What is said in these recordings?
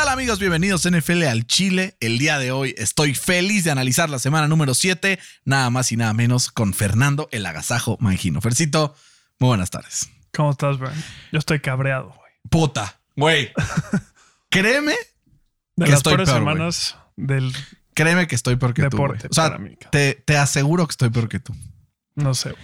¿Qué tal amigos? Bienvenidos a NFL al Chile. El día de hoy estoy feliz de analizar la semana número 7, nada más y nada menos con Fernando el Agasajo Mangino. Fercito, muy buenas tardes. ¿Cómo estás, Brian? Yo estoy cabreado, güey. Puta, güey. Créeme De que las estoy peor, semanas del. Créeme que estoy peor que Deporte tú. O sea, mí, te, te aseguro que estoy peor que tú. No sé.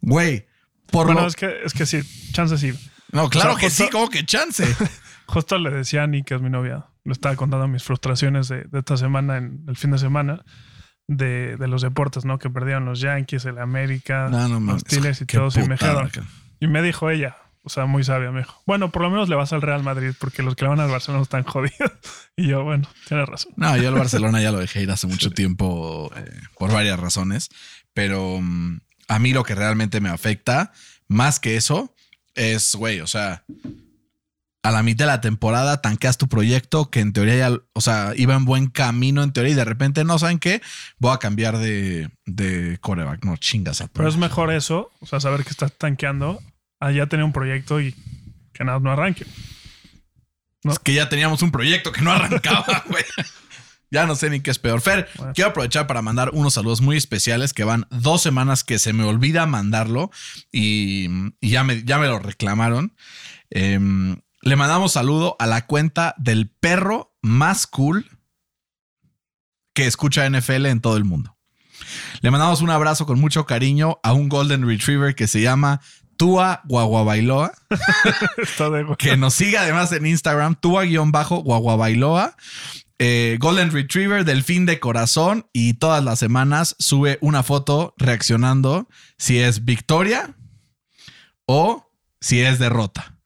güey. Güey, por Bueno, lo- es que, es que sí, chance sí. No, claro o sea, que justo- sí, como que chance. Justo le decía a Annie, que es mi novia, le estaba contando mis frustraciones de, de esta semana, en el fin de semana, de, de los deportes, ¿no? Que perdieron los Yankees, el América, No, no los Steelers y todos. Y me y me dijo ella, o sea, muy sabia, me dijo, bueno, por lo menos le vas al Real Madrid, porque los que le van al Barcelona están jodidos. Y yo, bueno, tienes razón. No, yo el Barcelona ya lo dejé ir hace mucho tiempo eh, por varias razones, pero mm, a mí lo que realmente me afecta, más que eso, es, güey, o sea, a la mitad de la temporada tanqueas tu proyecto que en teoría ya, o sea, iba en buen camino en teoría y de repente no saben qué, voy a cambiar de, de coreback. No, chingas Pero es mejor eso, o sea, saber que estás tanqueando, allá tener un proyecto y que nada no arranque. Es que ya teníamos un proyecto que no arrancaba, güey. Ya no sé ni qué es peor. Fer, Bueno. quiero aprovechar para mandar unos saludos muy especiales que van dos semanas que se me olvida mandarlo y, y ya, me, ya me lo reclamaron. Em, le mandamos saludo a la cuenta del perro más cool que escucha NFL en todo el mundo. Le mandamos un abrazo con mucho cariño a un Golden Retriever que se llama Tua Guaguabailoa que nos siga además en Instagram, tua-guaguabailoa. Eh, Golden Retriever, Delfín de Corazón, y todas las semanas sube una foto reaccionando si es victoria o si es derrota.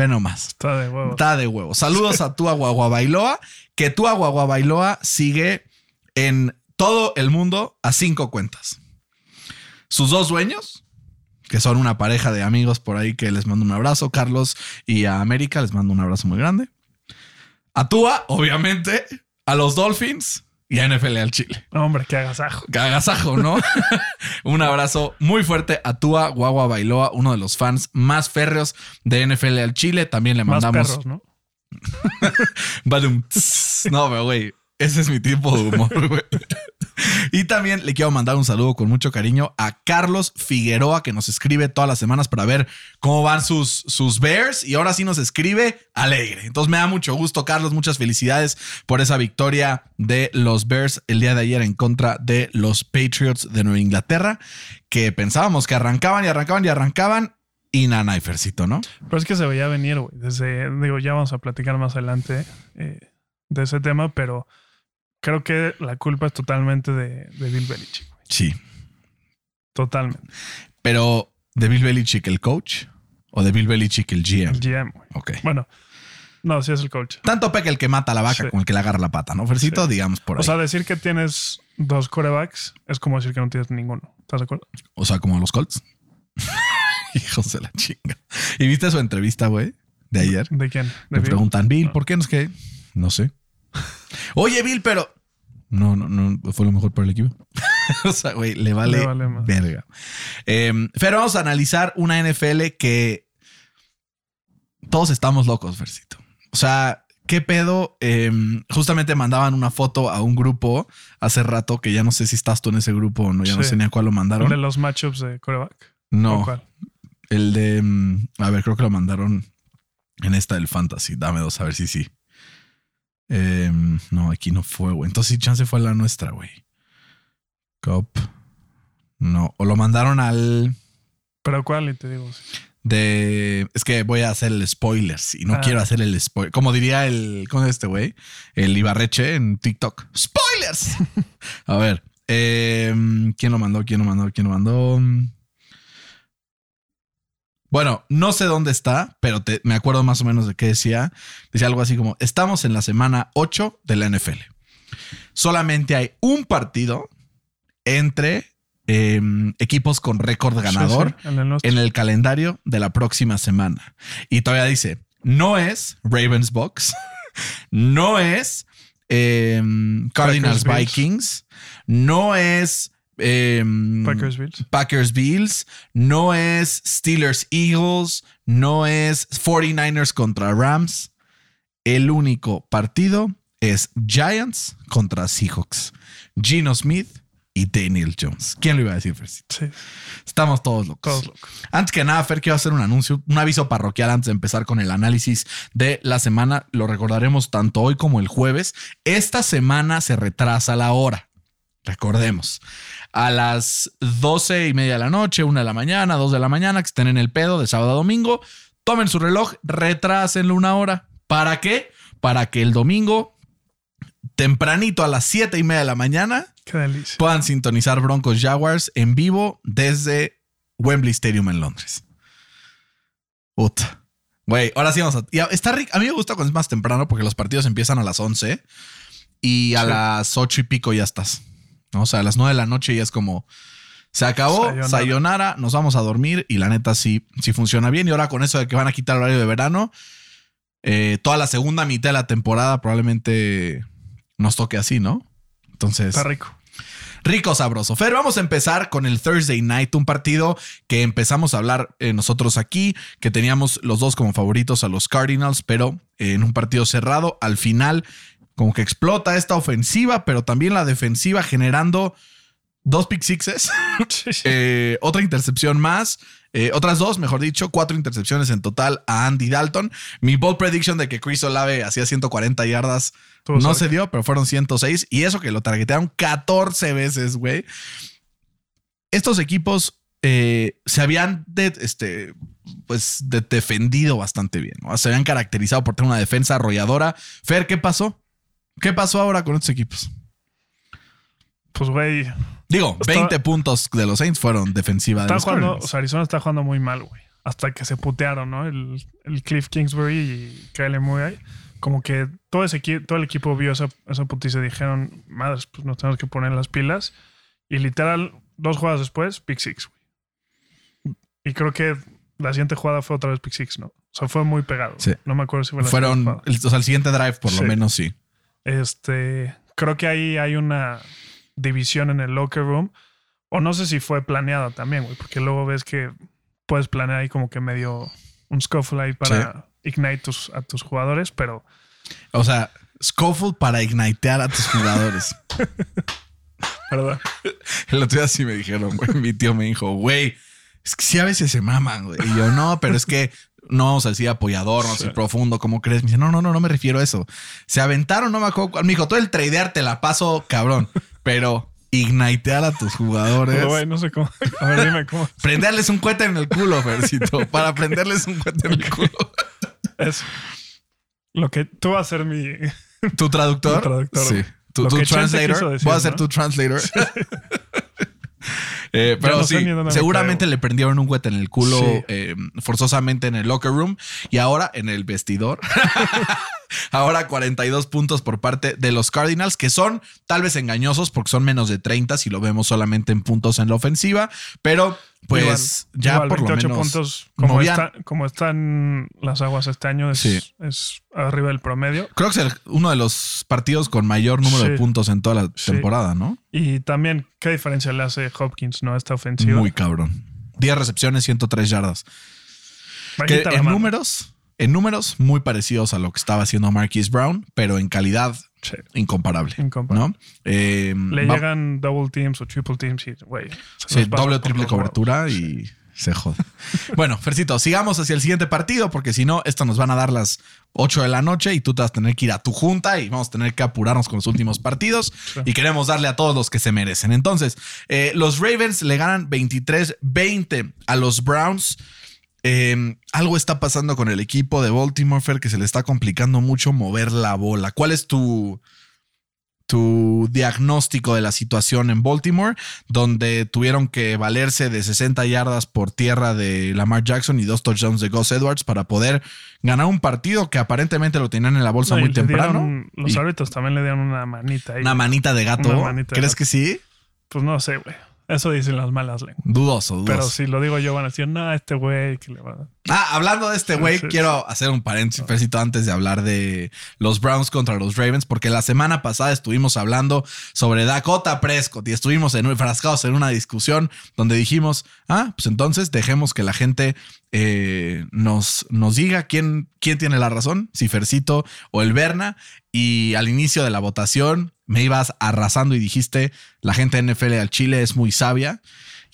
Ve nomás. Está de huevo. Está de huevo. Saludos a Tua Guaguabailoa, que Tua Guaguabailoa sigue en todo el mundo a cinco cuentas. Sus dos dueños, que son una pareja de amigos por ahí que les mando un abrazo, Carlos y a América, les mando un abrazo muy grande. A Tua, obviamente, a los Dolphins y a NFL al Chile. Hombre, qué agasajo. Agasajo, ¿no? Un abrazo muy fuerte a Tua Guagua Bailoa, uno de los fans más férreos de NFL al Chile. También le Más mandamos. perros, ¿no? Badum. No, pero güey, ese es mi tipo de humor, güey. Y también le quiero mandar un saludo con mucho cariño a Carlos Figueroa, que nos escribe todas las semanas para ver cómo van sus, sus Bears. Y ahora sí nos escribe alegre. Entonces me da mucho gusto, Carlos. Muchas felicidades por esa victoria de los Bears el día de ayer en contra de los Patriots de Nueva Inglaterra, que pensábamos que arrancaban y arrancaban y arrancaban. Y Nanaifercito, ¿no? Pero es que se veía venir, güey. Desde, digo, ya vamos a platicar más adelante eh, de ese tema, pero creo que la culpa es totalmente de, de Bill Belichick. güey. Sí. Totalmente. Pero de Bill Belichick el coach o de Bill Belichick el GM. El GM, güey. Ok. Bueno, no, sí es el coach. Tanto peca el que mata a la vaca Sí. como el que le agarra la pata, ¿no? Fercito, Sí. digamos por ahí. O sea, decir que tienes dos corebacks es como decir que no tienes ninguno. ¿Estás de acuerdo? como los Colts. Hijos de la chinga. ¿Y viste su entrevista, güey? De ayer. ¿De quién? ¿De Le preguntan, Bill, ¿por qué no es que? No sé. Oye, Bill, pero. No, no, no, fue lo mejor para el equipo. o sea, güey, le vale, Le vale más. verga. Eh, pero vamos a analizar una NFL que todos estamos locos, Versito. O sea, ¿qué pedo? Eh, justamente mandaban una foto a un grupo hace rato que ya no sé si estás tú en ese grupo o no, ya no sé ni a cuál lo ¿El mandaron. de los matchups de coreback? no, ¿O cuál? el de. mm, A ver, creo que lo mandaron en esta del Fantasy. Dame dos, a ver si sí. Em, no, aquí no fue, güey. Entonces sí, chance fue la nuestra, güey. Cop. No, o lo mandaron al ¿Pero cuál? Y te digo. sí. de. Es que voy a hacer el spoilers y no Ah. quiero hacer el spoiler. Como diría el. ¿Cómo es este güey? El Ibarreche en TikTok. ¡Spoilers! a ver. em, ¿Quién lo mandó? ¿Quién lo mandó? ¿Quién lo mandó? Bueno, no sé dónde está, pero te- me acuerdo más o menos de qué decía. Decía algo así como: Estamos en la semana 8 de la NFL. Solamente hay un partido entre eh, equipos con récord ganador Sí, sí, en el nuestro. en el calendario de la próxima semana. Y todavía dice, no es Ravens Box, no es eh, Cardinals. Vikings, no es eh, Packers Bills. Packers Bills, no es Steelers Eagles, no es 49ers contra Rams. El único partido es Giants contra Seahawks. Gino Smith y Daniel Jones. ¿Quién lo iba a decir? Sí, Estamos todos locos. todos locos. Antes que nada, Fer, quiero hacer un anuncio, un aviso parroquial antes de empezar con el análisis de la semana. Lo recordaremos tanto hoy como el jueves. Esta semana se retrasa la hora. Recordemos. A las 12 y media de la noche, una de la mañana, dos de la mañana, que estén en el pedo de sábado a domingo, tomen su reloj, retrásenlo una hora. ¿Para qué? Para que el domingo, tempranito a las 7 y media de la mañana, puedan sintonizar Broncos Jaguars en vivo desde Wembley Stadium en Londres. Puta. Güey, ahora sí vamos a. está rico. A mí me gusta cuando es más temprano porque los partidos empiezan a las 11 y a Sí. las 8 y pico ya estás. ¿No? O sea, a las 9 de la noche ya es como. Se acabó, Sayonara. sayonara, nos vamos a dormir y la neta sí, sí funciona bien. Y ahora con eso de que van a quitar el horario de verano, eh, toda la segunda mitad de la temporada probablemente nos toque así, ¿no? Entonces. Está rico. Rico, sabroso. Fer, vamos a empezar con el Thursday Night, un partido que empezamos a hablar eh, nosotros aquí, que teníamos los dos como favoritos a los Cardinals, pero eh, en un partido cerrado, al final como que explota esta ofensiva, pero también la defensiva generando dos pick sixes, eh, otra intercepción más, eh, otras dos, mejor dicho, cuatro intercepciones en total a Andy Dalton. Mi bold prediction de que Chris Olave hacía 140 yardas no cerca. se dio, pero fueron 106. Y eso que lo targetearon 14 veces, güey. Estos equipos eh, se habían de- este, pues, de- defendido bastante bien. ¿no? Se habían caracterizado por tener una defensa arrolladora. Fer, ¿qué pasó? ¿Qué pasó ahora con estos equipos? Pues, güey. Digo, Estaba- 20 puntos de los Saints fueron defensiva de Está los jugando, o sea, Arizona está jugando muy mal, güey. Hasta que se putearon, ¿no? El, el Cliff Kingsbury y Kyle Murray. Como que todo, ese, todo el equipo vio esa, esa putiza y dijeron, madres, pues nos tenemos que poner las pilas. Y literal, dos jugadas después, pick six, güey. Y creo que la siguiente jugada fue otra vez pick six, ¿no? O sea, fue muy pegado. Sí. No me acuerdo si fue la Fueron, o sea, el siguiente drive, por lo menos, sí. Este, creo que ahí hay una división en el locker room. O no sé si fue planeada también, güey, porque luego ves que puedes planear ahí como que medio un scuffle ahí para ignite tus, a tus jugadores, pero O sea, Schofield para ignitear a tus jugadores. perdón. El otro día sí me dijeron, güey, mi tío me dijo, güey, es que sí a veces se maman, güey. Y yo, no, pero es que no vamos a decir apoyador, no sé, profundo, ¿cómo crees? Me dice, no, no, no, no me refiero a eso. Se aventaron, no me acuerdo cuál. Me dijo, todo el tradear te la paso, cabrón. Pero ignitear a tus jugadores. Güey, no sé cómo. A ver, dime cómo Prenderles un cohete en el culo, Fercito. Para prenderles un cohete en el culo. es. Lo que tú vas a ser mi. ¿Tu traductor? Tu traductor. Sí. Tu, tu translator. Voy a ser ¿no? tu translator. Eh, pero no sí, seguramente le prendieron un cohete en el culo Sí. eh, forzosamente en el locker room y ahora en el vestidor. ahora 42 puntos por parte de los Cardinals, que son tal vez engañosos porque son menos de 30 si lo vemos solamente en puntos en la ofensiva, pero pues Igual, ya igual, por lo 28 menos puntos. Como, está- como están las aguas este año, es, Sí. es arriba del promedio. Creo que es uno de los partidos con mayor número de puntos en toda la Sí. temporada, ¿no? Y también, ¿qué diferencia le hace Hopkins, no? a Esta ofensiva. Muy cabrón. 10 recepciones, 103 yardas. Que en mano. números, en números muy parecidos a lo que estaba haciendo Marquise Brown, pero en calidad Sí, incomparable. incomparable. ¿no? Eh, Le va- llegan double teams o triple teams y, güey. sí, doble o triple cobertura huevos. y se jode. bueno, Fercito, sigamos hacia el siguiente partido, porque si no, esto nos van a dar las 8 de la noche y tú te vas a tener que ir a tu junta y vamos a tener que apurarnos con los últimos partidos Sí. y queremos darle a todos los que se merecen. Entonces, eh, los Ravens le ganan 23-20 a los Browns. Eh, algo está pasando con el equipo de Baltimore, Fer, que se le está complicando mucho mover la bola. ¿Cuál es tu, tu diagnóstico de la situación en Baltimore, donde tuvieron que valerse de 60 yardas por tierra de Lamar Jackson y dos touchdowns de Gus Edwards para poder ganar un partido que aparentemente lo tenían en la bolsa No, muy temprano? dieron- los árbitros también le dieron una manita ahí. una manita de gato. Manita de ¿Crees gato. que sí? Pues no sé, güey. Eso dicen las malas lenguas. Dudoso, dudoso. Pero si lo digo yo, van a decir, no, este güey que le va a dar. Ah, hablando de este güey, quiero hacer un paréntesis antes de hablar de los Browns contra los Ravens, porque la semana pasada estuvimos hablando sobre Dakota Prescott y estuvimos en, enfrascados en una discusión donde dijimos, ah, pues entonces dejemos que la gente eh, nos, nos diga quién, quién tiene la razón, si Fercito o el Berna. Y al inicio de la votación me ibas arrasando y dijiste, la gente de NFL al Chile es muy sabia.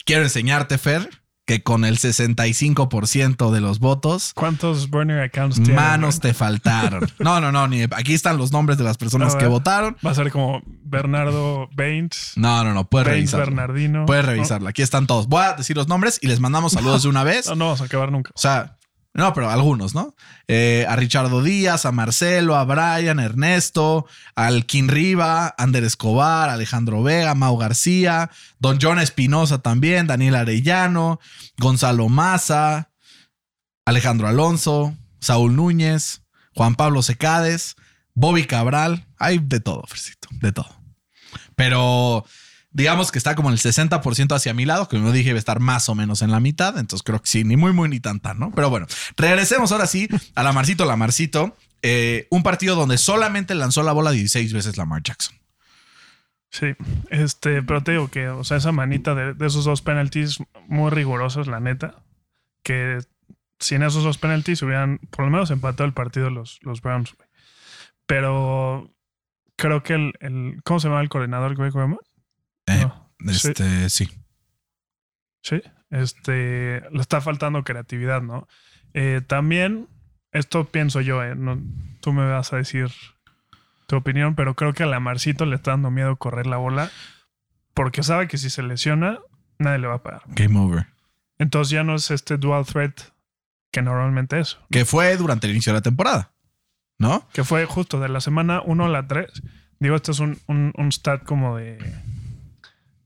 Quiero enseñarte, Fer, que con el 65% de los votos, ¿Cuántos burner accounts tiene? manos te faltaron. No, no, no, ni aquí están los nombres de las personas que ver. votaron. Va a ser como Bernardo Baines. No, no, no, puedes revisarla. Bernardino. Puedes revisarla. Aquí están todos. Voy a decir los nombres y les mandamos saludos de una vez. No, no vamos a acabar nunca. O sea, no, pero algunos, ¿no? Eh, a Richardo Díaz, a Marcelo, a Brian, a Ernesto, al King Riva, Ander Escobar, Alejandro Vega, Mau García, Don John Espinosa también, Daniel Arellano, Gonzalo Maza, Alejandro Alonso, Saúl Núñez, Juan Pablo Secades, Bobby Cabral. Hay de todo, Fercito, de todo. Pero digamos que está como el 60% hacia mi lado, que me dije iba a estar más o menos en la mitad. Entonces creo que sí, ni muy, muy, ni tan, tan, ¿no? Pero bueno, regresemos ahora sí a la Marcito, la Marcito. Eh, un partido donde solamente lanzó la bola 16 veces Lamar Jackson. Sí, este, pero te digo que, o sea, esa manita de, esos dos penalties muy rigurosos, la neta, que sin esos dos penalties hubieran por lo menos empatado el partido los, los Browns, güey. Pero creo que el, ¿cómo se llama el coordinador, Greg Roman? Eh, No. Este, sí. Sí, este, le está faltando creatividad, ¿no? Eh, también, esto pienso yo, eh, no- tú me vas a decir tu opinión, pero creo que a Lamarcito le está dando miedo correr la bola porque sabe que si se lesiona, nadie le va a pagar. Game over. Entonces ya no es este dual threat que normalmente es, Que fue durante el inicio de la temporada, ¿no? que fue justo de la semana 1 a la 3. Digo, esto es un, un, un stat como de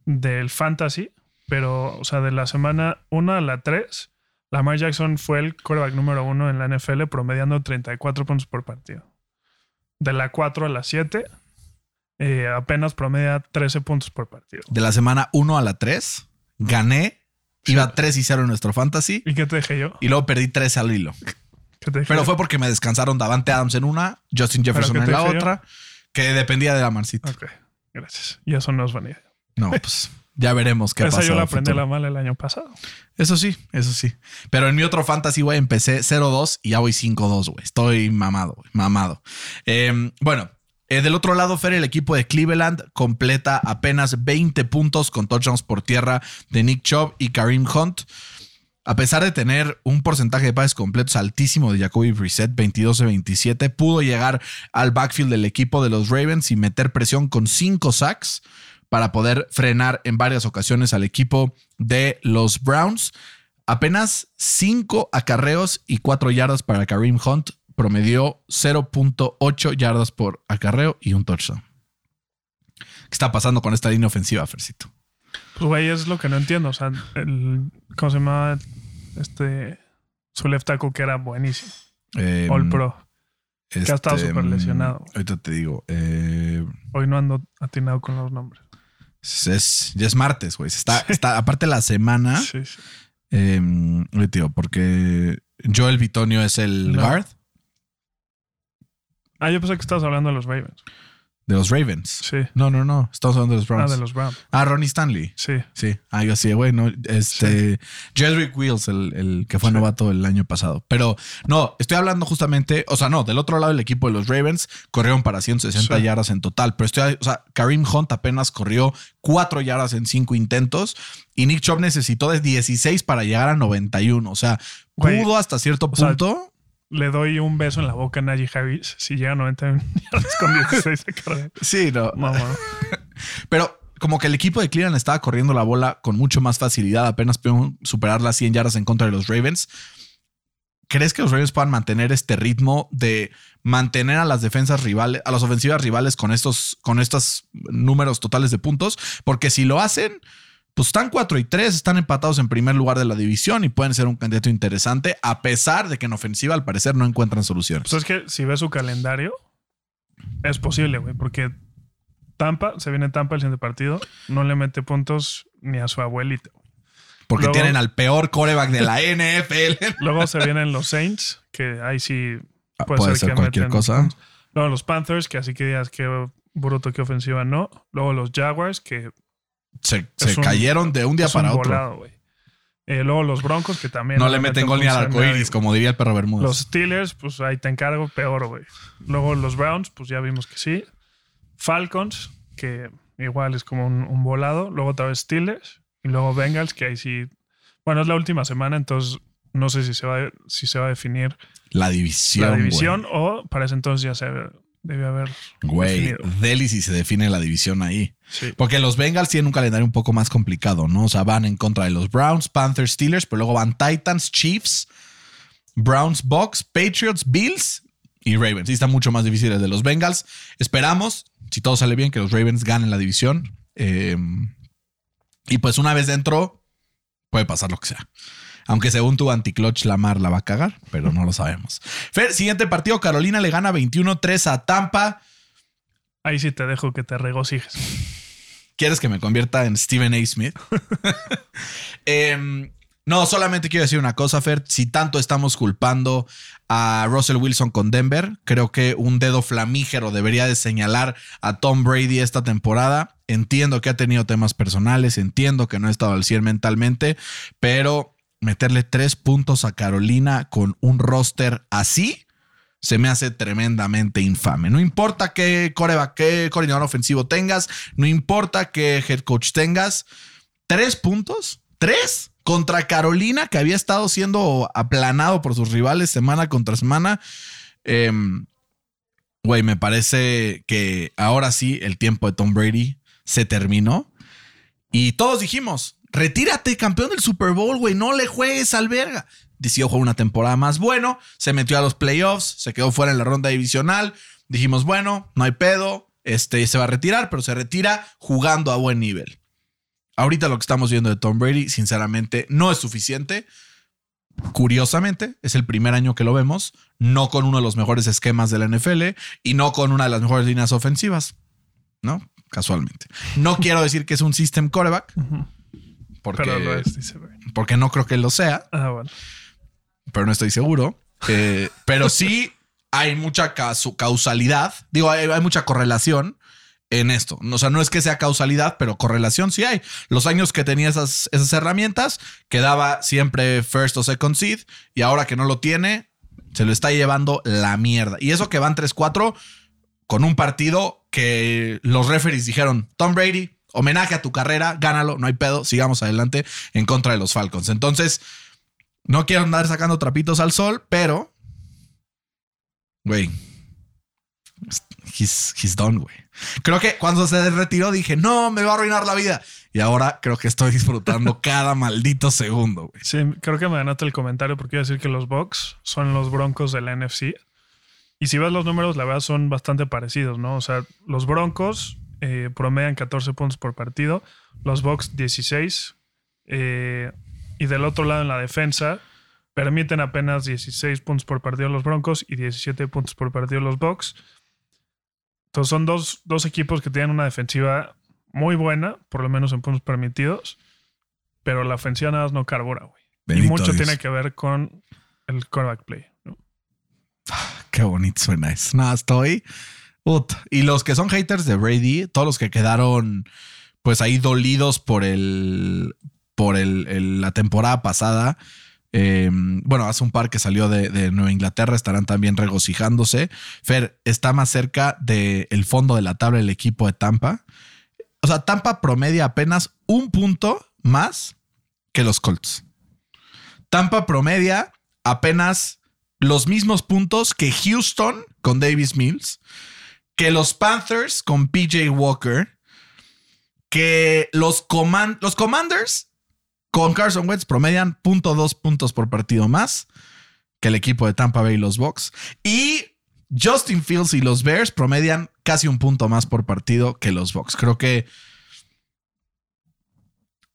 del fantasy, pero, o sea, de la semana 1 a la 3, Lamar Jackson fue el quarterback número 1 en la NFL, promediando 34 puntos por partido. De la 4 a la 7, eh, apenas promedia 13 puntos por partido. De la semana 1 a la 3, gané. Iba 3 y 0 en nuestro fantasy. ¿Y qué te dije yo? Y luego perdí 3 al hilo. ¿Qué te dije Pero yo? fue porque me descansaron Davante Adams en una, Justin Jefferson ¿Pero en la dije yo? otra, que dependía de la Marcito. Ok, gracias. Y eso no es vanidad. No, pues ya veremos qué Esa pasa. yo la aprendí la mal el año pasado. Eso sí, eso sí. Pero en mi otro fantasy, güey, empecé 0-2 y ya voy 5-2, güey. Estoy mamado, güey, mamado. Eh, bueno, eh, del otro lado, Fer, el equipo de Cleveland completa apenas 20 puntos con touchdowns por tierra de Nick Chubb y Kareem Hunt. A pesar de tener un porcentaje de pases completos altísimo de Jacoby Brissett, 22 de 27, pudo llegar al backfield del equipo de los Ravens y meter presión con 5 sacks para poder frenar en varias ocasiones al equipo de los Browns. Apenas 5 acarreos y 4 yardas para Kareem Hunt. Promedió 0.8 yardas por acarreo y un touchdown. ¿Qué está pasando con esta línea ofensiva, Fercito? Pues, güey, es lo que no entiendo. O sea, el, ¿cómo se llama? Este, su left tackle que era buenísimo. Eh, All Pro. este, que ha estado súper lesionado. Ahorita te digo. eh, Hoy no ando atinado con los nombres. Es, es- ya es martes, güey. Está, está, aparte la semana. Sí, sí. Eh, digo, porque Joel Bitonio es el No. guard Ah, yo pensé que estabas hablando de los Ravens. De los Ravens. Sí. No, no, no. Estamos hablando de los Ah, Browns. de los Browns. Ah, Ronnie Stanley. Sí. Sí. Ah, yo sí, güey. No, este. Jedrick Wills, el, el que fue Sí. novato el año pasado. Pero no, estoy hablando justamente. O sea, no, del otro lado, el equipo de los Ravens corrieron para 160 Sí. yardas en total. Pero estoy. O sea, Kareem Hunt apenas corrió 4 yardas en 5 intentos. Y Nick Chubb necesitó de 16 para llegar a 91. O sea, pudo hasta cierto o sea, punto. Le doy un beso en la boca a Najee Harris si llega a 90 yardas con 16 de carrera. sí, no. Mamá. Pero como que el equipo de Cleveland estaba corriendo la bola con mucho más facilidad, apenas pudieron superar las 100 yardas en contra de los Ravens. ¿Crees que los Ravens puedan mantener este ritmo de mantener a las defensas rivales, a las ofensivas rivales con estos, con estos números totales de puntos? Porque si lo hacen, pues están 4 y 3, están empatados en primer lugar de la división y pueden ser un candidato interesante, a pesar de que en ofensiva al parecer no encuentran soluciones. Pues es que si ves su calendario, es posible, güey, porque Tampa, se viene Tampa el siguiente partido, no le mete puntos ni a su abuelito. Porque Luego- tienen al peor coreback de la NFL. Luego se vienen los Saints, que ahí sí puede, Puede ser que cualquier meten cosa. puntos. Luego los Panthers, que así que digas que bruto, que ofensiva no. Luego los Jaguars, que Se, se Es un- cayeron de un día un para otro. volado. Eh, luego los Broncos, que también. No le meten gol ni al arco iris, como diría el perro Bermúdez. Los Steelers, pues ahí te encargo, peor, güey. Luego los Browns, pues ya vimos que sí. Falcons, que igual es como un, un volado. Luego otra vez Steelers. Y luego Bengals, que ahí sí. Bueno, es la última semana, entonces no sé si se va, a- si se va a definir la división. la división o para ese entonces ya se debe haber. Güey. Deli si se define la división ahí. Sí. Porque los Bengals tienen un calendario un poco más complicado, ¿no? O sea, van en contra de los Browns, Panthers, Steelers, pero luego van Titans, Chiefs, Browns, Bucks, Patriots, Bills y Ravens. Sí, están mucho más difíciles de los Bengals. Esperamos, si todo sale bien, que los Ravens ganen la división. Eh, y pues una vez dentro, puede pasar lo que sea. Aunque según tu anticlutch Lamar la va a cagar, pero no lo sabemos. Fer, siguiente partido, Carolina le gana 21-3 a Tampa. Ahí sí te dejo que te regocijes. ¿Quieres que me convierta en Stephen A. Smith? Em, no, solamente quiero decir una cosa, Fer. Si tanto estamos culpando a Russell Wilson con Denver, creo que un dedo flamígero debería de señalar a Tom Brady esta temporada. Entiendo que ha tenido temas personales, entiendo que no ha estado al 100 mentalmente, pero meterle tres puntos a Carolina con un roster así se me hace tremendamente infame. No importa qué coreback, qué coordinador ofensivo tengas, no importa qué head coach tengas, tres puntos, tres contra Carolina, que había estado siendo aplanado por sus rivales semana contra semana. Em, Güey, me parece que ahora sí el tiempo de Tom Brady se terminó. Y todos dijimos, retírate, campeón del Super Bowl, güey, no le juegues al verga. Decidió jugar una temporada más bueno, se metió a los playoffs, se quedó fuera en la ronda divisional. Dijimos, bueno, no hay pedo, este se va a retirar, pero se retira jugando a buen nivel. Ahorita lo que estamos viendo de Tom Brady, sinceramente, no es suficiente. Curiosamente, es el primer año que lo vemos, no con uno de los mejores esquemas de la NFL y no con una de las mejores líneas ofensivas, ¿no? Casualmente. No quiero decir que es un system quarterback, porque, Pero lo es, dice. güey. porque no creo que lo sea, Ah, bueno. pero no estoy seguro. Eh, pero sí hay mucha causalidad, digo, hay, hay mucha correlación en esto. O sea, no es que sea causalidad, pero correlación sí hay. Los años que tenía esas, esas herramientas, quedaba siempre first o second seed, y ahora que no lo tiene, se lo está llevando la mierda. Y eso que van 3-4 con un partido que los referees dijeron, Tom Brady, homenaje a tu carrera, gánalo, no hay pedo, sigamos adelante en contra de los Falcons. Entonces, no quiero andar sacando trapitos al sol, pero, güey, he's, he's done, güey. Creo que cuando se retiró dije, no, me va a arruinar la vida. Y ahora creo que estoy disfrutando cada maldito segundo, güey. Sí, creo que me ganaste el comentario porque iba a decir que los Bucks son los Broncos de la NFC. Y si ves los números, la verdad son bastante parecidos, ¿no? O sea, los Broncos eh, promedian 14 puntos por partido, los Bucks 16. eh, y del otro lado, en la defensa, permiten apenas 16 puntos por partido los Broncos y 17 puntos por partido los Bucks. Entonces son dos, dos equipos que tienen una defensiva muy buena, por lo menos en puntos permitidos, pero la ofensiva nada más no carbura, güey. Y mucho Dios. tiene que ver con el quarterback play. ¿no? Qué bonito suena eso. No, estoy. Y los que son haters de Brady, todos los que quedaron pues ahí dolidos por el. por el, la temporada pasada. eh, bueno, hace un par que salió de, de Nueva Inglaterra, estarán también regocijándose. Fer está más cerca del fondo de la tabla el equipo de Tampa. O sea, Tampa promedia apenas un punto más que los Colts. Tampa promedia apenas los mismos puntos que Houston con Davis Mills, que los Panthers con PJ Walker, que los, command los Commanders con Carson Wentz promedian .2 puntos por partido más que el equipo de Tampa Bay y los Bucks. Y Justin Fields y los Bears promedian casi un punto más por partido que los Bucks. Creo que...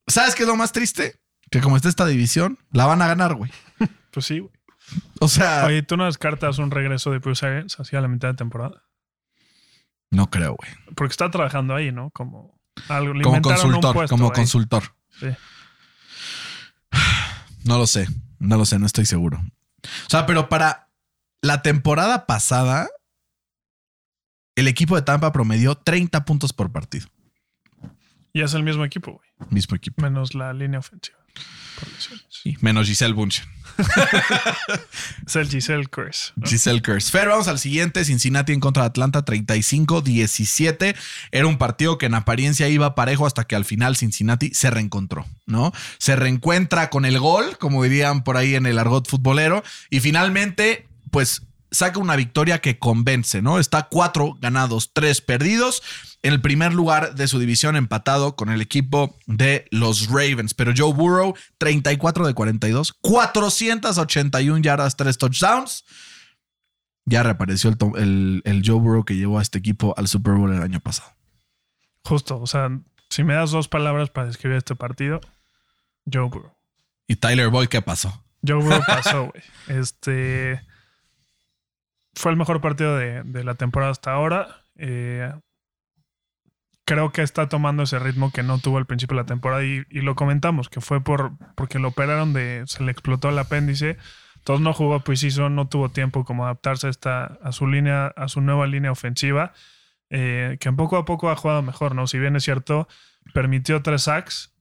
¿Sabes qué es lo más triste? Que como está esta división, la van a ganar, güey. Pues sí, güey. O sea, Oye, ¿tú no descartas un regreso de Bruce Arians hacia la mitad de temporada? No creo, güey. Porque está trabajando ahí, ¿no? Como algo. Como consultor, como ahí. consultor. Sí. No lo sé, no lo sé, no estoy seguro. O sea, pero para la temporada pasada, el equipo de Tampa promedió 30 puntos por partido. Y es el mismo equipo, güey. Mismo equipo. Menos la línea ofensiva. Sí, menos Giselle Bunchen. Es el Giselle Curse. ¿no? Giselle Kurz. Pero vamos al siguiente: Cincinnati en contra de Atlanta, 35-17. Era un partido que en apariencia iba parejo hasta que al final Cincinnati se reencontró, ¿no? Se reencuentra con el gol, como dirían por ahí en el argot futbolero, y finalmente, pues saca una victoria que convence, ¿no? Está cuatro ganados, tres perdidos. En el primer lugar de su división, empatado con el equipo de los Ravens. Pero Joe Burrow, 34 de 42, 481 yardas, tres touchdowns ya reapareció el, el Joe Burrow que llevó a este equipo al Super Bowl el año pasado. Justo. O sea, si me das dos palabras para describir este partido, Joe Burrow. ¿Y Tyler Boyd qué pasó? Joe Burrow pasó, güey. Este. Fue el mejor partido de, de la temporada hasta ahora. Eh, creo que está tomando ese ritmo que no tuvo al principio de la temporada y, y lo comentamos, que fue por porque lo operaron de. se le explotó el apéndice. Entonces no jugó preseason, no tuvo tiempo como adaptarse a, esta, a su línea, a su nueva línea ofensiva. eh, que poco a poco ha jugado mejor, ¿no? Si bien es cierto, permitió tres sacks,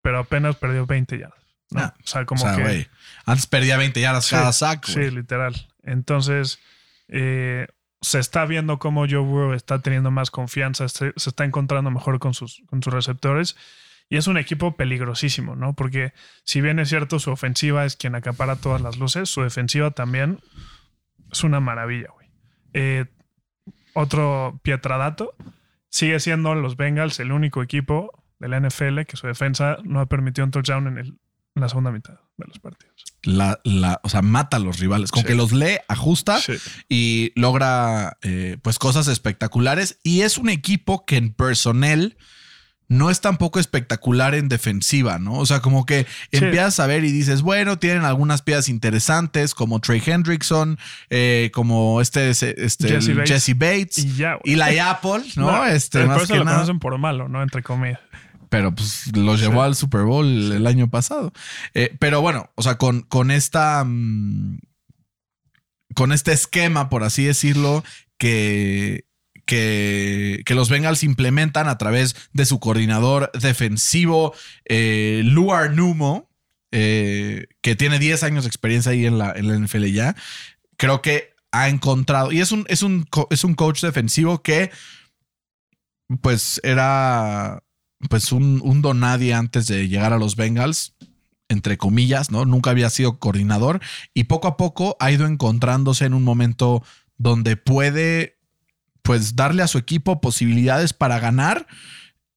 pero apenas perdió 20 yardas. ¿no? Ah, o sea, como o sea, que. antes perdía 20 yardas Sí, cada sack. Sí, literal. Entonces, eh, se está viendo cómo Joe Burrow está teniendo más confianza, se, está encontrando mejor con sus, con sus receptores. Y es un equipo peligrosísimo, ¿no? Porque si bien es cierto, su ofensiva es quien acapara todas las luces, su defensiva también es una maravilla, güey. Eh, otro pietradato, sigue siendo los Bengals el único equipo de la NFL que su defensa no ha permitido un touchdown en, el, en la segunda mitad de los partidos. La, la- o sea, mata a los rivales. Con Sí. que los lee, ajusta Sí. y logra eh, pues cosas espectaculares. Y es un equipo que en personnel no es tampoco espectacular en defensiva, ¿no? O sea, como que Sí. empiezas a ver y dices, bueno, tienen algunas piezas interesantes como Trey Hendrickson, eh, como este, este Jesse Bates. Jesse Bates. Y ya, güey. Y la Apple, ¿no? este, pero más por eso que lo nada. conocen por malo, ¿no? Entre comillas. Pero pues lo llevó al Super Bowl el año pasado. Eh, pero bueno, o sea, con, con esta. mm, con este esquema, por así decirlo, que, que, que los Bengals implementan a través de su coordinador defensivo, eh, Luar Numo, eh, que tiene 10 años de experiencia ahí en la, en la NFL ya. Creo que ha encontrado. Y es un, es un, es un coach defensivo que. Pues era pues un, un don nadie antes de llegar a los Bengals, entre comillas, ¿no? Nunca había sido coordinador y poco a poco ha ido encontrándose en un momento donde puede, pues, darle a su equipo posibilidades para ganar,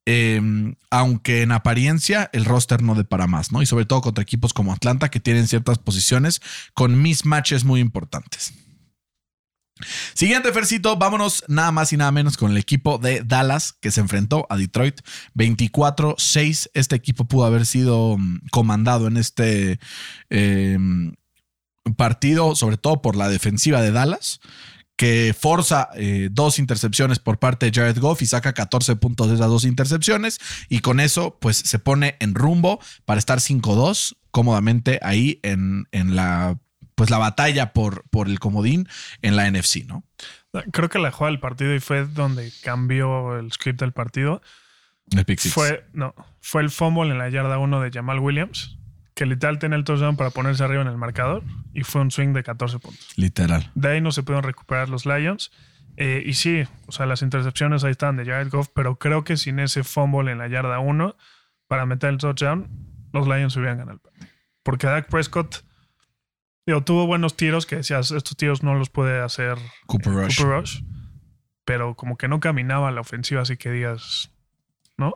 eh, aunque en apariencia el roster no de para más, ¿no? Y sobre todo contra equipos como Atlanta que tienen ciertas posiciones con mismatches muy importantes. Siguiente, Fercito, vámonos nada más y nada menos con el equipo de Dallas que se enfrentó a Detroit 24-6. Este equipo pudo haber sido mm, comandado en este eh, partido, sobre todo por la defensiva de Dallas, que forza eh, dos intercepciones por parte de Jared Goff y saca 14 puntos de esas dos intercepciones. Y con eso, pues se pone en rumbo para estar 5-2 cómodamente ahí en, en la pues la batalla por, por el comodín en la NFC, ¿no? Creo que la jugada del partido y fue donde cambió el script del partido. El pick six. Fue, no, fue el fumble en la yarda 1 de Jamal Williams, que literal tenía el touchdown para ponerse arriba en el marcador y fue un swing de 14 puntos. Literal. De ahí no se pudieron recuperar los Lions. Eh, y sí, o sea, las intercepciones ahí están de Jared Goff, pero creo que sin ese fumble en la yarda 1 para meter el touchdown, los Lions hubieran ganado el partido. Porque Dak Prescott digo, tuvo buenos tiros que decías, estos tiros no los puede hacer Cooper eh, Rush. Cooper Rush, pero como que no caminaba la ofensiva, así que digas, ¿no?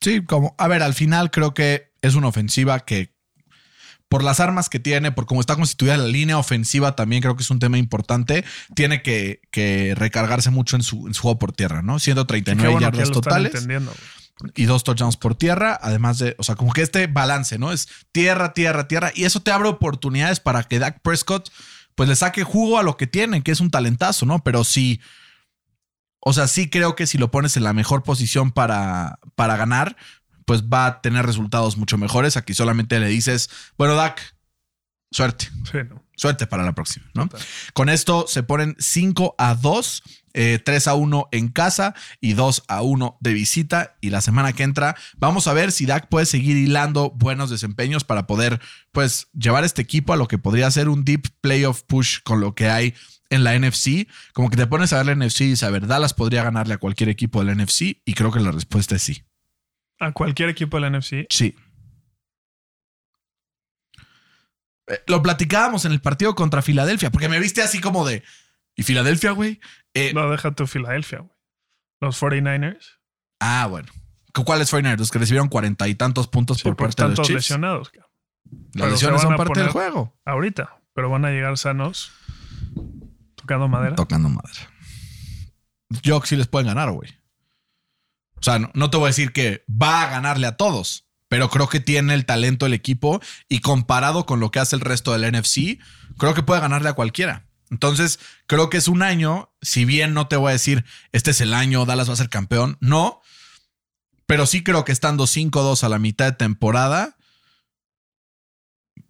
Sí, como, a ver, al final creo que es una ofensiva que por las armas que tiene, por cómo está constituida la línea ofensiva, también creo que es un tema importante. Tiene que, que recargarse mucho en su, en su juego por tierra, ¿no? 139 Qué bueno yardas totales. Y dos touchdowns por tierra. Además de, o sea, como que este balance, ¿no? Es tierra, tierra, tierra. Y eso te abre oportunidades para que Dak Prescott, pues le saque jugo a lo que tiene, que es un talentazo, ¿no? Pero sí. O sea, sí creo que si lo pones en la mejor posición para, para ganar, pues va a tener resultados mucho mejores. Aquí solamente le dices, bueno, Dak, suerte. Sí, no. Suerte para la próxima, ¿no? Con esto se ponen 5 a 2, 3 a 1 en casa y 2 a 1 de visita. Y la semana que entra, vamos a ver si Dak puede seguir hilando buenos desempeños para poder, pues, llevar este equipo a lo que podría ser un deep playoff push con lo que hay en la NFC. Como que te pones a ver la NFC y saber, Dallas podría ganarle a cualquier equipo de la NFC. Y creo que la respuesta es sí. A cualquier equipo de la NFC. Sí. Eh, Lo platicábamos en el partido contra Filadelfia, porque me viste así como de. ¿Y Filadelfia, güey? Eh, No, deja tu Filadelfia, güey. Los 49ers. Ah, bueno. ¿Cu- ¿Cuáles fueron los que recibieron cuarenta y tantos puntos Sí, por parte de los Chiefs? lesionados. cabrón. Las pero lesiones son parte del juego. Ahorita. Pero van a llegar sanos. Tocando madera. Tocando madera. Yo sí les pueden ganar, güey. O sea, no, no te voy a decir que va a ganarle a todos, pero creo que tiene el talento el equipo y comparado con lo que hace el resto del NFC, creo que puede ganarle a cualquiera. Entonces, creo que es un año, si bien no te voy a decir, este es el año, Dallas va a ser campeón, no, pero sí creo que estando 5-2 a la mitad de temporada,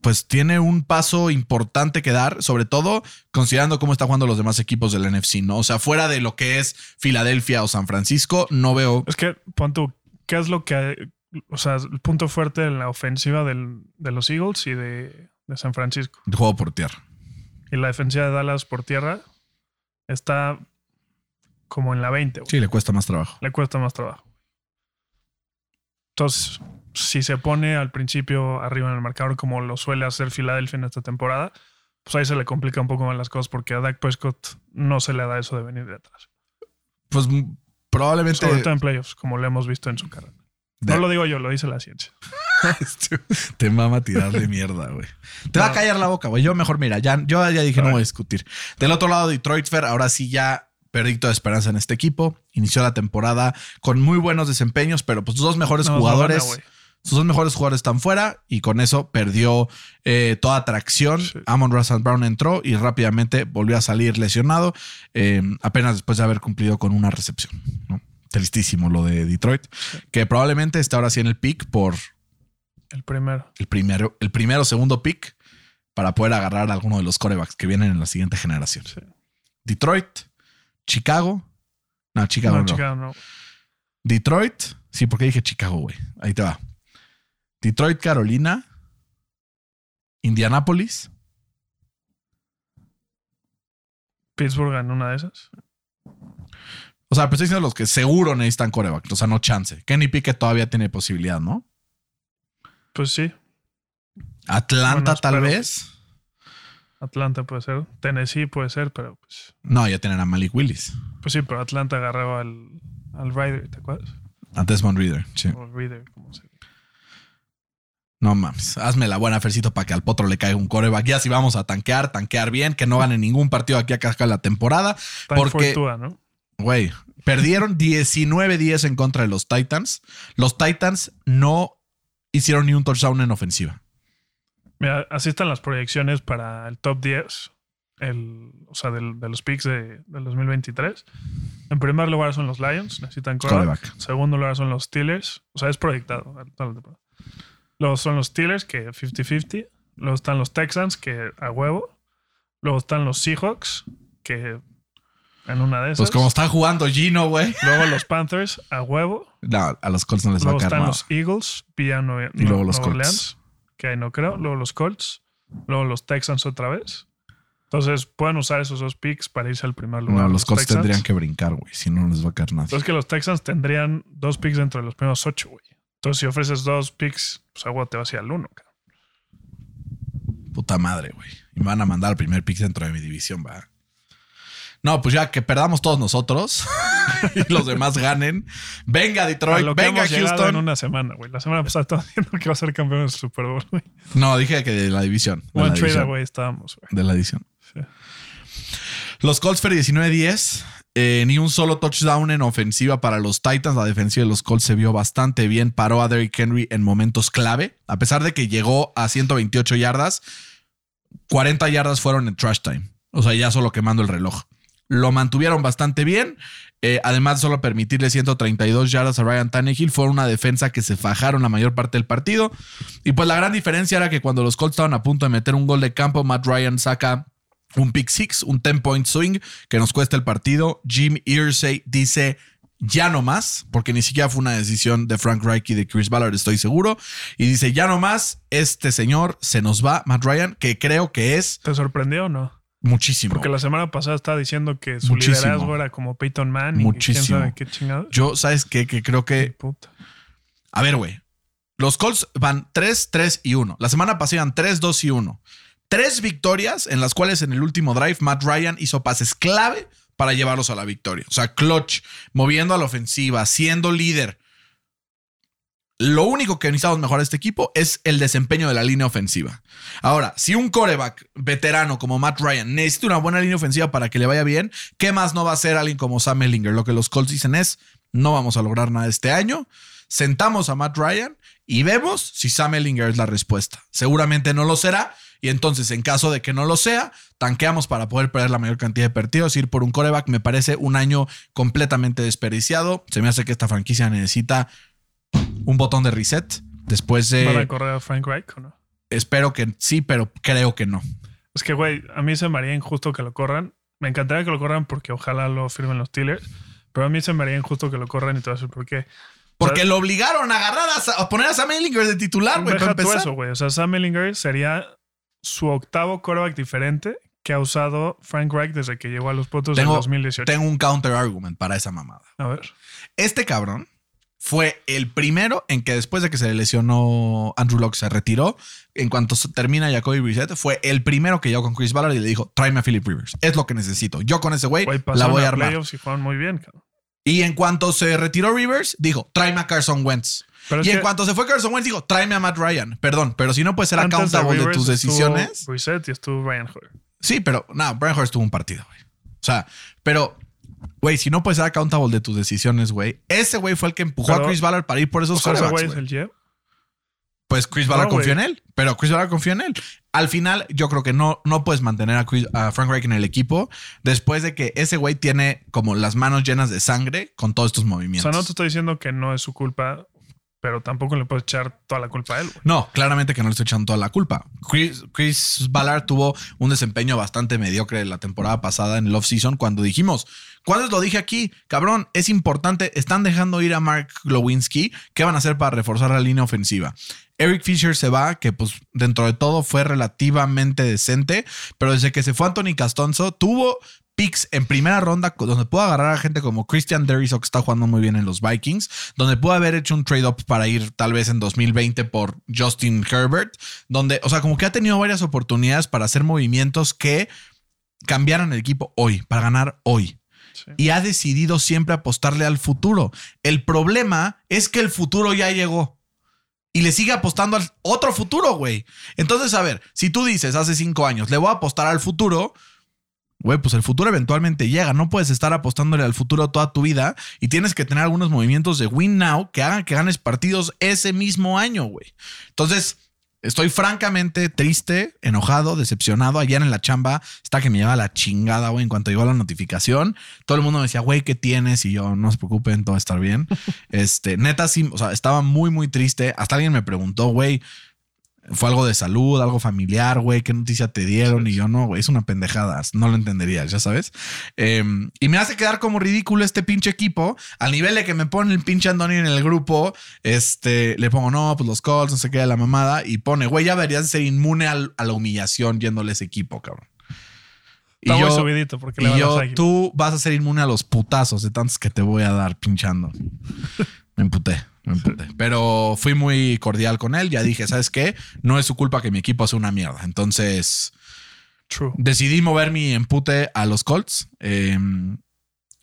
pues tiene un paso importante que dar, sobre todo considerando cómo están jugando los demás equipos del NFC, ¿no? O sea, fuera de lo que es Filadelfia o San Francisco, no veo. Es que, pon tú, ¿qué es lo que. O sea, el punto fuerte en la ofensiva del- de los Eagles y de, de San Francisco? el juego por tierra. Y la defensiva de Dallas por tierra está como en la 20, güey. Sí, le cuesta más trabajo. Le cuesta más trabajo. Entonces, si se pone al principio arriba en el marcador como lo suele hacer Filadelfia en esta temporada, pues ahí se le complica un poco más las cosas porque a Dak Prescott no se le da eso de venir de atrás. Pues probablemente. Sobre todo en playoffs, como lo hemos visto en su carrera. De- No lo digo yo, lo dice la ciencia. te mama tirarle mierda, güey. Te va a callar la boca, güey. Yo mejor, mira, ya, yo ya dije, no voy a discutir. Del otro lado, Detroit Fair, ahora sí ya perdí toda esperanza en este equipo. Inició la temporada con muy buenos desempeños, pero pues sus dos mejores No, jugadores. Sus dos mejores jugadores están fuera y con eso perdió eh, toda atracción. Sí. Amon Russell Brown entró y rápidamente volvió a salir lesionado, eh, apenas después de haber cumplido con una recepción. ¿no? Tristísimo lo de Detroit, que probablemente está ahora sí en el pick por El primero. el primero, el primero o segundo pick para poder agarrar a alguno de los corebacks que vienen en la siguiente generación. Sí. Detroit, Chicago. No, Chicago No, no. Chicago no. Detroit. Sí, porque dije Chicago, güey. Ahí te va. Detroit, Carolina. Indianapolis. Pittsburgh en una de esas. O sea, pero estoy diciendo los que seguro necesitan coreback. O sea, no chance. Kenny Pickett todavía tiene posibilidad, ¿no? Pues sí, Atlanta, Bueno, tal vez. Atlanta puede ser. Tennessee puede ser, pero pues. No, ya tienen a Malik Willis. Pues sí, pero Atlanta agarraba al, al Ryder, ¿te acuerdas? A Desmond Reader. Sí. O Reader, como se No mames, hazme la buena, Fercito, para que al potro le caiga un coreback. Ya si vamos a tanquear, tanquear bien, que no gane ningún partido aquí a cascar la temporada. Time for Porque, Tua, ¿no? Güey, perdieron 19-10 en contra de los Titans. Los Titans no hicieron ni un touchdown en ofensiva. Mira, así están las proyecciones para el top 10, el, o sea, del- de los picks de, del 2023. En primer lugar son los Lions, necesitan quarterback. En segundo lugar son los Steelers, o sea, es proyectado. Luego son los Steelers, que 50-50. Luego están los Texans, que a huevo. Luego están los Seahawks, que en una de esas. Pues como está jugando Gino, güey. Luego los Panthers, a huevo. No, a los Colts no les va a Luego caer están nada. los Eagles, Nue- Y luego los Colts. Orleans, que ahí no creo. Luego los Colts. Luego los Texans otra vez. Entonces pueden usar esos dos picks para irse al primer lugar. No, los Colts Texans. tendrían que brincar, güey. Si no, no les va a caer nada. Entonces que los Texans tendrían dos picks dentro de los primeros ocho, güey. Entonces si ofreces dos picks, pues agua te va hacia el uno, cabrón. Puta madre, güey. Y me van a mandar al primer pick dentro de mi división, va. No, pues ya que perdamos todos nosotros y los demás ganen. Venga, Detroit. lo que Venga, hemos Houston. en una semana, güey. La semana pasada estaba diciendo que va a ser campeón del Super Bowl, güey. No, dije que de la división. De One la trade división. away estábamos, güey. De la. Sí. Los Colts Fer 19-10. eh, ni un solo touchdown en ofensiva para los Titans. La defensiva de los Colts se vio bastante bien. Paró a Derrick Henry en momentos clave. A pesar de que llegó a 128 yardas, 40 yardas fueron en trash time. O sea, ya solo quemando el reloj. Lo mantuvieron bastante bien. Eh, además de solo permitirle 132 yardas a Ryan Tannehill, fue una defensa que se fajaron la mayor parte del partido. Y pues la gran diferencia era que cuando los Colts estaban a punto de meter un gol de campo, Matt Ryan saca un pick six, un 10 point swing que nos cuesta el partido. Jim Irsay dice ya no más, porque ni siquiera fue una decisión de Frank Reich y de Chris Ballard, estoy seguro. Y dice ya no más, este señor se nos va, Matt Ryan, que creo que es ¿Te sorprendió o no? Muchísimo. Porque la semana pasada estaba diciendo que su Muchísimo. liderazgo era como Peyton Manning. Muchísimo. ¿Quién sabe qué? Yo, ¿sabes qué? Que creo que. A ver, güey. Los Colts van 3, 3 y 1. La semana pasada iban 3, 2 y 1. Tres victorias en las cuales en el último drive Matt Ryan hizo pases clave para llevarlos a la victoria. O sea, clutch, moviendo a la ofensiva, siendo líder. Lo único que necesitamos mejorar este equipo es el desempeño de la línea ofensiva. Ahora, si un coreback veterano como Matt Ryan necesita una buena línea ofensiva para que le vaya bien, ¿qué más no va a hacer alguien como Sam Ellinger? Lo que los Colts dicen es, no vamos a lograr nada este año. Sentamos a Matt Ryan y vemos si Sam Ellinger es la respuesta. Seguramente no lo será. Y entonces, en caso de que no lo sea, tanqueamos para poder perder la mayor cantidad de partidos. Ir por un coreback me parece un año completamente desperdiciado. Se me hace que esta franquicia necesita un botón de reset. Después ¿Van a de. correr a Frank Reich o no? Espero que sí, pero creo que no. Es que, güey, a mí se me haría injusto que lo corran. Me encantaría que lo corran porque ojalá lo firmen los Steelers. Pero a mí se me haría injusto que lo corran y a decir por qué. Porque O sea, lo obligaron a agarrar a, poner a Sam Ellinger de titular, güey, deja tú eso, güey. O sea, Sam Ellinger sería su octavo quarterback diferente que ha usado Frank Reich desde que llegó a los Potos en Tengo, 2018. tengo un counter argument para esa mamada. A ver. Este cabrón fue el primero en que después de que se le lesionó Andrew Locke se retiró. En cuanto termina Jacoby Brissett, fue el primero que llegó con Chris Ballard y le dijo: tráeme a Philip Rivers. Es lo que necesito. Yo con ese güey la voy a armar. y jugaron muy bien, cabrón. Y en cuanto se retiró Rivers, dijo: tráeme a Carson Wentz. Pero y en que cuanto se fue Carson Wentz, dijo: tráeme a Matt Ryan. Perdón, pero si no puedes ser de accountable de, Rivers tus decisiones. Brissett y estuvo Ryan Hoyer. Sí, pero no, Brian Hoyer tuvo un partido, güey. O sea, pero, güey, si no puedes ser accountable de tus decisiones, güey. Ese güey fue el que empujó Pero- a Chris Ballard para ir por esos O quarterbacks, güey es el GM. Pues Chris Ballard No, confió en él, pero Chris Ballard confió en él. Al final, yo creo que no, no puedes mantener a, Chris- a Frank Reich en el equipo después de que ese güey tiene como las manos llenas de sangre con todos estos O movimientos. sea, no te estoy diciendo que no es su culpa, pero tampoco le puedes echar toda la culpa a él. No, claramente que no le estoy echando toda la culpa. Chris, Chris Ballard tuvo un desempeño bastante mediocre la temporada pasada en el off-season cuando dijimos, ¿cuándo lo dije aquí? Cabrón, es importante, están dejando ir a Mark Glowinski. ¿Qué van a hacer para reforzar la línea ofensiva? Eric Fisher se va, que pues dentro de todo fue relativamente decente, pero desde que se fue Anthony Castonzo, tuvo picks en primera ronda donde pudo agarrar a gente como Christian Derriso que está jugando muy bien en los Vikings, donde pudo haber hecho un trade up para ir tal vez en 2020 por Justin Herbert, donde, o sea, como que ha tenido varias oportunidades para hacer movimientos que cambiaran el equipo hoy, para ganar hoy. Sí. Y ha decidido siempre apostarle al futuro. El problema es que el futuro ya llegó. Y le sigue apostando al otro futuro, güey. Entonces, a ver, si tú dices hace cinco años, le voy a apostar al futuro, Güey, pues el futuro eventualmente llega. No puedes estar apostándole al futuro toda tu vida y tienes que tener algunos movimientos de win now que hagan que ganes partidos ese mismo año, güey. Entonces, estoy francamente triste, enojado, decepcionado. Ayer en la chamba está que me lleva la chingada, güey. En cuanto llegó la notificación, todo el mundo me decía, güey, ¿qué tienes? Y yo, no se preocupen, todo va a estar bien. este, neta, sí, o sea, estaba muy, muy triste. Hasta alguien me preguntó, güey, fue algo de salud, algo familiar, güey, qué noticia te dieron y yo no, güey, es una pendejada, no lo entenderías, ya sabes. Eh, y me hace quedar como ridículo este pinche equipo, al nivel de que me pone el pinche Andoni en el grupo, este, le pongo, no, pues los calls, no sé qué, la mamada, y pone, güey, ya deberías ser inmune al- a la humillación yéndole ese equipo, cabrón. Y muy yo, subidito porque le y a yo, tú vas a ser inmune a los putazos de tantos que te voy a dar pinchando. Me emputé, me emputé. Pero fui muy cordial con él. Ya dije, ¿sabes qué? No es su culpa que mi equipo hace una mierda. Entonces True. decidí mover mi empute a los Colts. eh,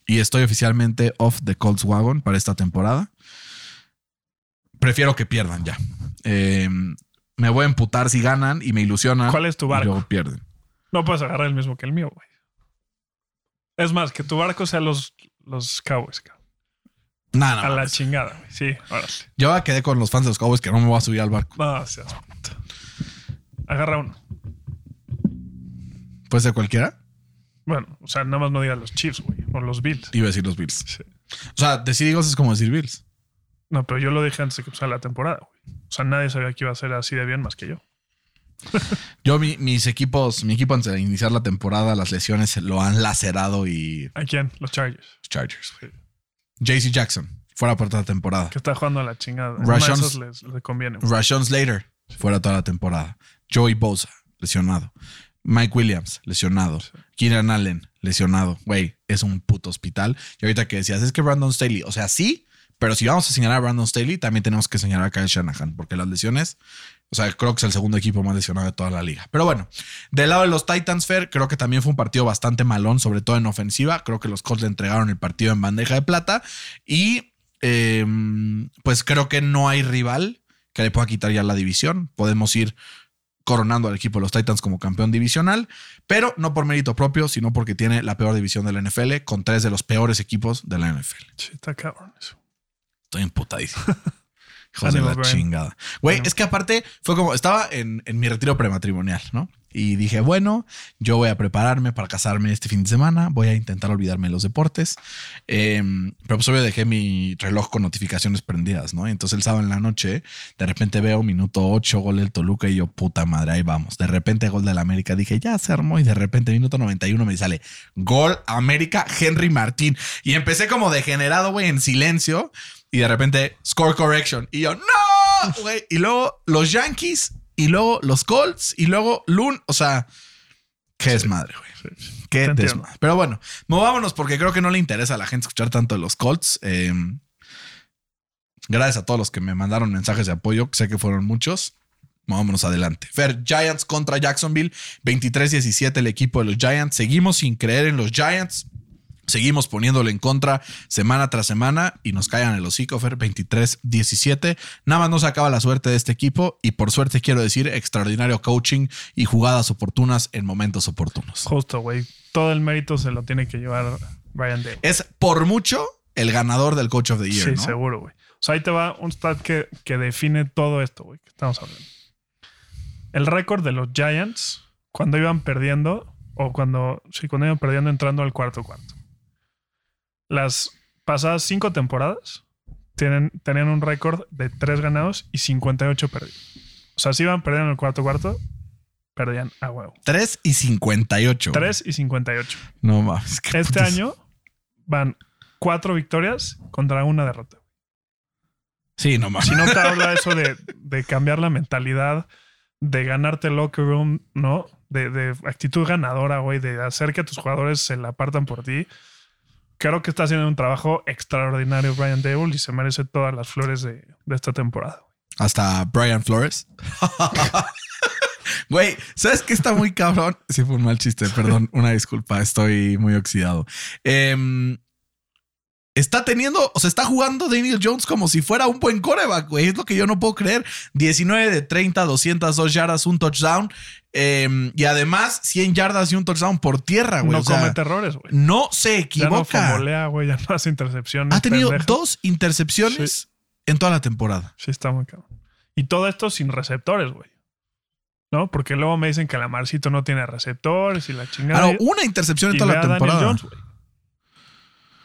y estoy oficialmente off the Colts wagon para esta temporada. Prefiero que pierdan ya. Eh, me voy a emputar si ganan y me ilusionan. ¿Cuál es tu barco? luego pierden. No puedes agarrar el mismo que el mío, güey. Es más, que tu barco sea los, los Cowboys, cabrón. Nada, A la chingada, güey. Sí, órale. Yo ya quedé con los fans de los Cowboys que no me voy a subir al barco. No seas puto. Agarra uno. ¿Puede ser cualquiera? Bueno, o sea, nada más no digas los Chiefs, güey. O los Bills. Iba a decir los Bills. Sí. O sea, decir Eagles es como decir Bills. No, pero yo lo dije antes de que empezara la temporada, güey. O sea, nadie sabía que iba a ser así de bien más que yo. Yo, mi- mis equipos, mi equipo antes de iniciar la temporada, las lesiones lo han lacerado y ¿A quién? Los Chargers. Chargers. JC Jackson, fuera por toda la temporada. Que está jugando a la chingada. Rashawn- esos les, les conviene. Rashawn Slater, fuera toda la temporada. Joey Bosa, lesionado. Mike Williams, lesionado. Kieran Allen, lesionado. Güey, es un puto hospital. Y ahorita que decías, es que Brandon Staley, o sea, sí, pero si vamos a señalar a Brandon Staley, también tenemos que señalar a Kyle Shanahan, porque las lesiones, o sea, creo que es el segundo equipo más lesionado de toda la liga. Pero bueno, del lado de los Titans, Fair, creo que también fue un partido bastante malón, sobre todo en ofensiva. Creo que los Colts le entregaron el partido en bandeja de plata. Y eh, pues creo que no hay rival que le pueda quitar ya la división. Podemos ir coronando al equipo de los Titans como campeón divisional, pero no por mérito propio, sino porque tiene la peor división de la NFL con tres de los peores equipos de la NFL. Sí, está cabrón eso. Estoy emputadísimo. Hijos de la Brian. chingada. Güey, es que aparte fue como, estaba en, en mi retiro prematrimonial, ¿no? Y dije, bueno, yo voy a prepararme para casarme este fin de semana, voy a intentar olvidarme de los deportes. Eh, pero pues obvio dejé mi reloj con notificaciones prendidas, ¿no? Entonces el sábado en la noche, de repente veo minuto 8, gol del Toluca y yo, puta madre, ahí vamos. De repente gol del América, dije, ya se armó y de repente minuto 91 me sale, gol América, Henry Martín. Y empecé como degenerado, güey, en silencio y de repente score correction. Y yo, no, güey. Y luego los Yankees y luego los Colts y luego Loon. O sea, qué desmadre, güey. Qué desmadre. Pero bueno, movámonos porque creo que no le interesa a la gente escuchar tanto de los Colts. Eh, gracias a todos los que me mandaron mensajes de apoyo, sé que fueron muchos. Movámonos adelante. Fer, Giants contra Jacksonville, 23-17 el equipo de los Giants. Seguimos sin creer en los Giants. Seguimos poniéndole en contra semana tras semana y nos caen el hocico, Fer, 23-17. Nada más no se acaba la suerte de este equipo y por suerte quiero decir extraordinario coaching y jugadas oportunas en momentos oportunos. Justo, güey. Todo el mérito se lo tiene que llevar Brian Day. Es por mucho el ganador del Coach of the Year, Sí, ¿no? seguro, güey. O sea, ahí te va un stat que, que define todo esto, güey, que estamos hablando. El récord de los Giants cuando iban perdiendo, o cuando, sí, cuando iban perdiendo entrando al cuarto cuarto. Las pasadas cinco temporadas tienen, tenían un récord de 3 ganados y 58 perdidos. O sea, si iban perdiendo en el cuarto cuarto, perdían a huevo. 3 y 58. 3 y 58. No mames. Este putas. año van cuatro victorias contra una derrota. Sí, no mames. Si no te habla eso de, de cambiar la mentalidad, de ganarte el locker room, ¿no? De, de actitud ganadora, güey, de hacer que tus jugadores se la apartan por ti. Creo que está haciendo un trabajo extraordinario Brian Dable y se merece todas las flores de, de esta temporada. Hasta Brian Flores. Güey, ¿sabes qué está muy cabrón? Sí, fue un mal chiste, perdón, una disculpa, estoy muy oxidado. Em, está teniendo, o sea, está jugando Daniel Jones como si fuera un buen coreback, güey. Es lo que yo no puedo creer. 19 de 30, 202 yardas, un touchdown. em, y además, 100 yardas y un touchdown por tierra, güey. no O sea, comete errores, güey. no se Ya no equivoca. fumbolea, güey, ya no hace intercepciones. ha tenido pendejas. dos intercepciones en toda la temporada. Sí, está muy cabrón. Y todo esto sin receptores, güey. ¿No? Porque luego me dicen que la Marcito no tiene receptores y la chingada. No, una intercepción en toda la temporada. Jones, güey.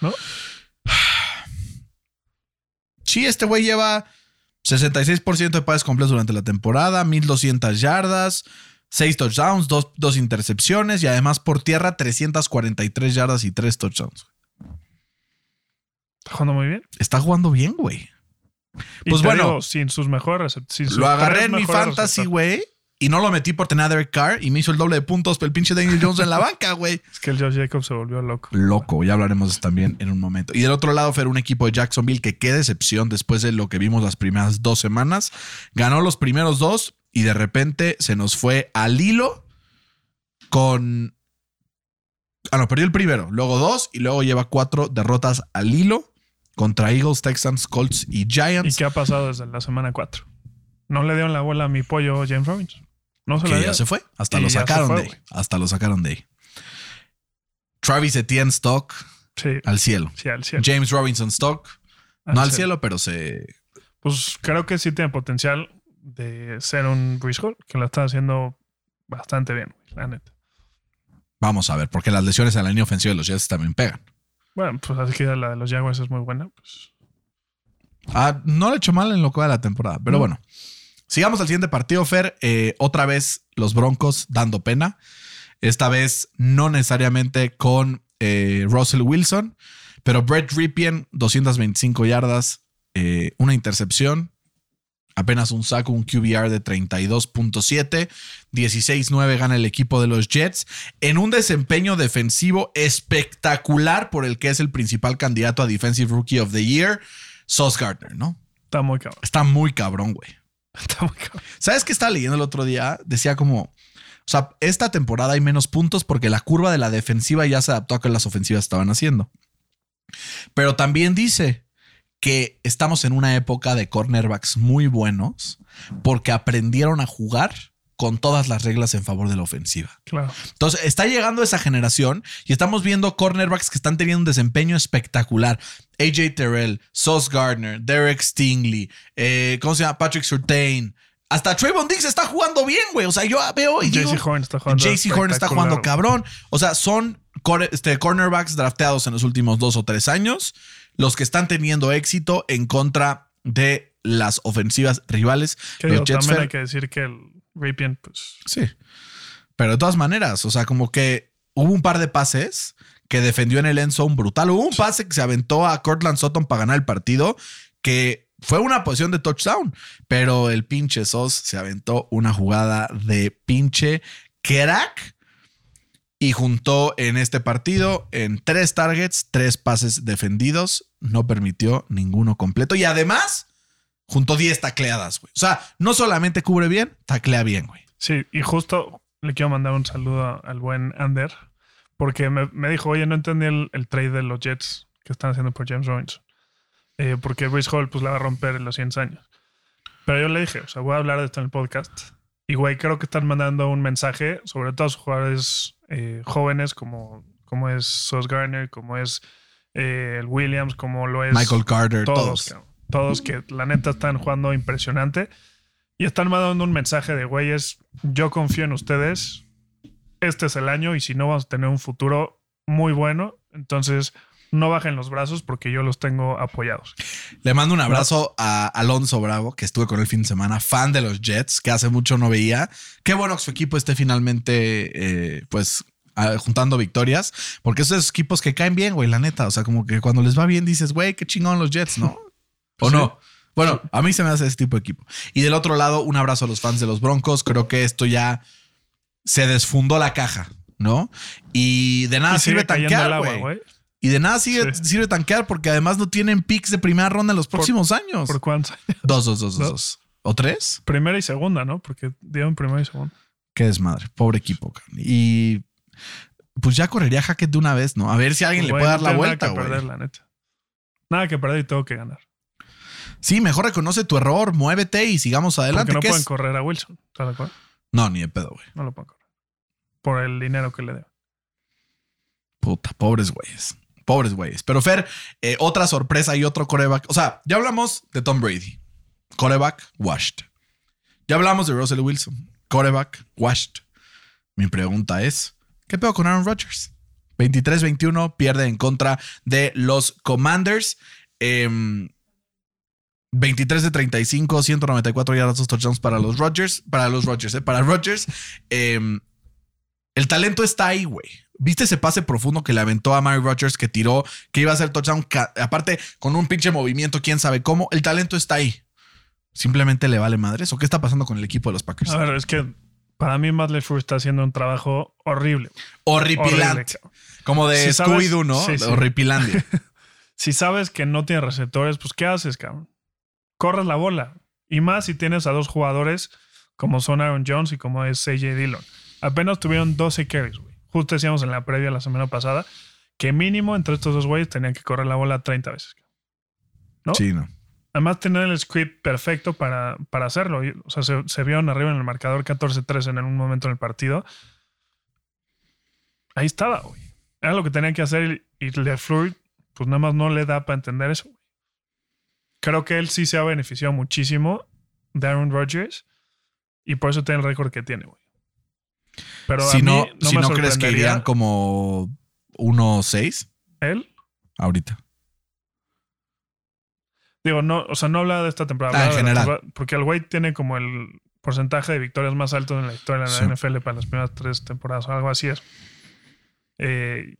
¿No? Sí, este güey lleva 66% de pases completos durante la temporada, 1200 yardas, 6 touchdowns, 2, intercepciones y además por tierra 343 yardas y 3 touchdowns. Está jugando muy bien. Está jugando bien, güey. Y Pues bueno, digo, sin sus mejores receptores. Lo agarré en mi fantasy, güey. Y no lo metí por tener a Derek Carr y me hizo el doble de puntos el pinche Daniel Jones en la banca, güey. Es que el Josh Jacobs se volvió loco. Loco, ya hablaremos también en un momento. Y del otro lado, fue un equipo de Jacksonville que qué decepción después de lo que vimos las primeras dos semanas. Ganó los primeros dos y de repente se nos fue al hilo con... Ah, no, perdió el primero, luego dos y luego lleva cuatro derrotas al hilo contra Eagles, Texans, Colts y ¿Y Giants. qué ha pasado desde la semana 4? No le dieron la bola a mi pollo James Robinson. No se la que ya se fue. Hasta Y lo sacaron fue, de ahí. Hasta lo sacaron de ahí. Travis Etienne Stock Sí, al cielo. sí, al cielo. James Robinson Stock. no al cielo, pero se Pues creo que sí tiene potencial de ser un Brees Hall, que lo está haciendo bastante bien, la neta. Vamos a ver, porque las lesiones en la línea ofensiva de los Jets también pegan. Bueno, pues así que la de los Jaguars es muy buena. Pues. Ah, no le he hecho mal en lo que va de la temporada, pero No. bueno. Sigamos al siguiente partido, Fer. Eh, otra vez los Broncos dando pena. Esta vez no necesariamente con eh, Russell Wilson, pero Brett Ripien, 225 yardas, eh, una intercepción, apenas un saco, un QBR de 32.7, 16-9 gana el equipo de los Jets en un desempeño defensivo espectacular por el que es el principal candidato a Defensive Rookie of the Year, Sauce Gardner, ¿no? Está muy cabrón. Está muy cabrón, güey. ¿Sabes qué estaba leyendo el otro día? Decía como, o sea, esta temporada hay menos puntos porque la curva de la defensiva ya se adaptó a que las ofensivas estaban haciendo. Pero también dice que estamos en una época de cornerbacks muy buenos porque aprendieron a jugar con todas las reglas en favor de la ofensiva. Claro. Entonces, está llegando esa generación y estamos viendo cornerbacks que están teniendo un desempeño espectacular. AJ Terrell, Sauce Gardner, Derek Stingley, eh, ¿cómo se llama? Patrick Surtain. Hasta Trayvon Diggs está jugando bien, güey. O sea, yo veo y digo, JC Horn está jugando. JC Horn está jugando cabrón. O sea, son core- este, cornerbacks drafteados en los últimos dos o tres años los que están teniendo éxito en contra de las ofensivas rivales. Que Jets, también hay que decir que el Ripien, pues. Sí. Pero de todas maneras, o sea, como que hubo un par de pases que defendió en el end zone brutal. Hubo un pase que se aventó a Cortland Sutton para ganar el partido que fue una posición de touchdown, pero el pinche Sos se aventó una jugada de pinche crack y juntó en este partido en tres targets, tres pases defendidos, no permitió ninguno completo y además juntó 10 tacleadas, güey. O sea, no solamente cubre bien, taclea bien, güey. Sí, y justo le quiero mandar un saludo al buen Ander, porque me, me dijo, oye, no entendí el, el trade de los Jets que están haciendo por James Robinson. Eh, porque Bruce Hall pues la va a romper en los 100 años. Pero yo le dije, o sea, voy a hablar de esto en el podcast. Y güey, creo que están mandando un mensaje, sobre todo a sus jugadores eh, jóvenes, como, como es Sauce Garner, como es eh, Williams, como lo es Michael Carter, todos, todos. Todos que la neta están jugando impresionante. Y están mandando un mensaje de güeyes, yo confío en ustedes. Este es el año y si no vamos a tener un futuro muy bueno, entonces no bajen los brazos porque yo los tengo apoyados. Le mando un abrazo a Alonso Bravo, que estuve con el fin de semana, fan de los Jets, que hace mucho no veía. Qué bueno que su equipo esté finalmente, eh, pues, juntando victorias, porque esos equipos que caen bien, güey, la neta. O sea, como que cuando les va bien dices, güey, qué chingón los Jets, ¿no? ¿O Sí. no? Bueno, a mí se me hace ese tipo de equipo. Y del otro lado, un abrazo a los fans de los Broncos. Creo que esto ya se desfundó la caja, ¿no? Y de nada y sirve tanquear, güey. güey. Y de nada sigue- Sí. sirve tanquear porque además no tienen picks de primera ronda en los próximos años. ¿Por cuántos? Dos, dos, dos, dos, Dos. dos. ¿O tres? Primera y segunda, ¿no? Porque dieron primera y segunda. Qué desmadre. Pobre equipo. Y pues ya correría Hackett de una vez, ¿no? A ver si alguien le Güey, puede dar la vuelta, Nada que güey. perder, la neta. Nada que perder y tengo que ganar. Sí, mejor reconoce tu error, muévete y sigamos adelante. Porque no ¿Qué pueden es? correr a Wilson. ¿Estás de acuerdo? No, ni de pedo, güey. No lo pueden correr. Por el dinero que le debo. Puta, pobres güeyes. Pobres güeyes. Pero Fer, eh, otra sorpresa y otro coreback. O sea, ya hablamos de Tom Brady. Coreback, washed. Ya hablamos de Russell Wilson. Coreback, washed. Mi pregunta es, ¿qué pedo con Aaron Rodgers? 23-21 pierde en contra de los Commanders. Em, 23 de 35, 194 yardas, dos touchdowns para los Rodgers. Para los Rodgers, eh, para Rodgers. Em, el talento está ahí, güey. ¿Viste ese pase profundo que le aventó a Mary Rodgers que tiró, que iba a ser touchdown? Aparte, con un pinche movimiento, quién sabe cómo. El talento está ahí. Simplemente le vale madres. ¿O qué está pasando con el equipo de los Packers? A ver, es que para mí Matt LeFleur está haciendo un trabajo horrible. Horrible, Horripilante. cabrón. Como de Si Scooby-Doo, ¿no? Sí. Horripilandia. Si sabes que no tiene receptores, pues ¿qué haces, cabrón? Corres la bola. Y más si tienes a dos jugadores como son Aaron Jones y como es CJ Dillon. Apenas tuvieron 12 carries, güey. Justo decíamos en la previa la semana pasada que mínimo entre estos dos güeyes tenían que correr la bola 30 veces. ¿No? Sí, no. Además, tener el script perfecto para, para hacerlo. O sea, se, se vieron arriba en el marcador 14-3 en un momento en el partido. Ahí estaba, güey. Era lo que tenían que hacer y, y LeFleur, pues nada más no le da para entender eso. güey. Creo que él sí se ha beneficiado muchísimo de Aaron Rodgers y por eso tiene el récord que tiene, güey. Pero si a mí no, si me no crees que irían como 1-6. él. ahorita. Digo, no, o sea, no habla de esta temporada. Ah, en general. temporada- porque el güey tiene como el porcentaje de victorias más alto en la historia de la Sí. NFL para las primeras tres temporadas o algo así es. Eh,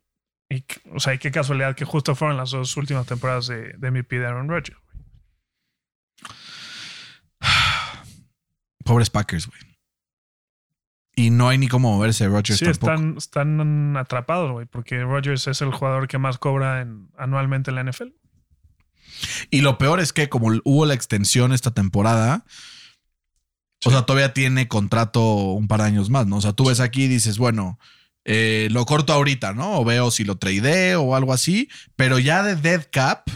y, o sea, y qué casualidad que justo fueron las dos últimas temporadas de, de MVP de Aaron Rodgers. Pobres Packers, güey. Y no hay ni cómo moverse Rodgers Sí, tampoco. están, están atrapados, güey, porque Rodgers es el jugador que más cobra en- anualmente en la NFL. Y lo peor es que como hubo la extensión esta temporada, o sea, todavía tiene contrato un par de años más, ¿no? O sea, tú ves aquí y dices, bueno, eh, lo corto ahorita, ¿no? O veo si lo tradeo o algo así, pero ya de dead cap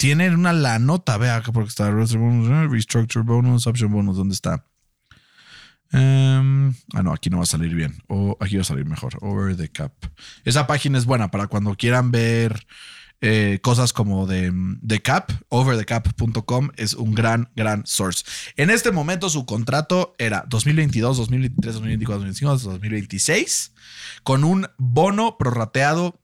tienen una la nota, vea acá porque está eh, restructure bonus, option bonus, ¿dónde está? Em, ah, no, aquí no va a salir bien. O aquí va a salir mejor. Over the cap. Esa página es buena para cuando quieran ver eh, cosas como de, de cap. Overthecap.com es un gran, gran source. En este momento su contrato era 2022, 2023, 2024, 2025, 2026 con un bono prorrateado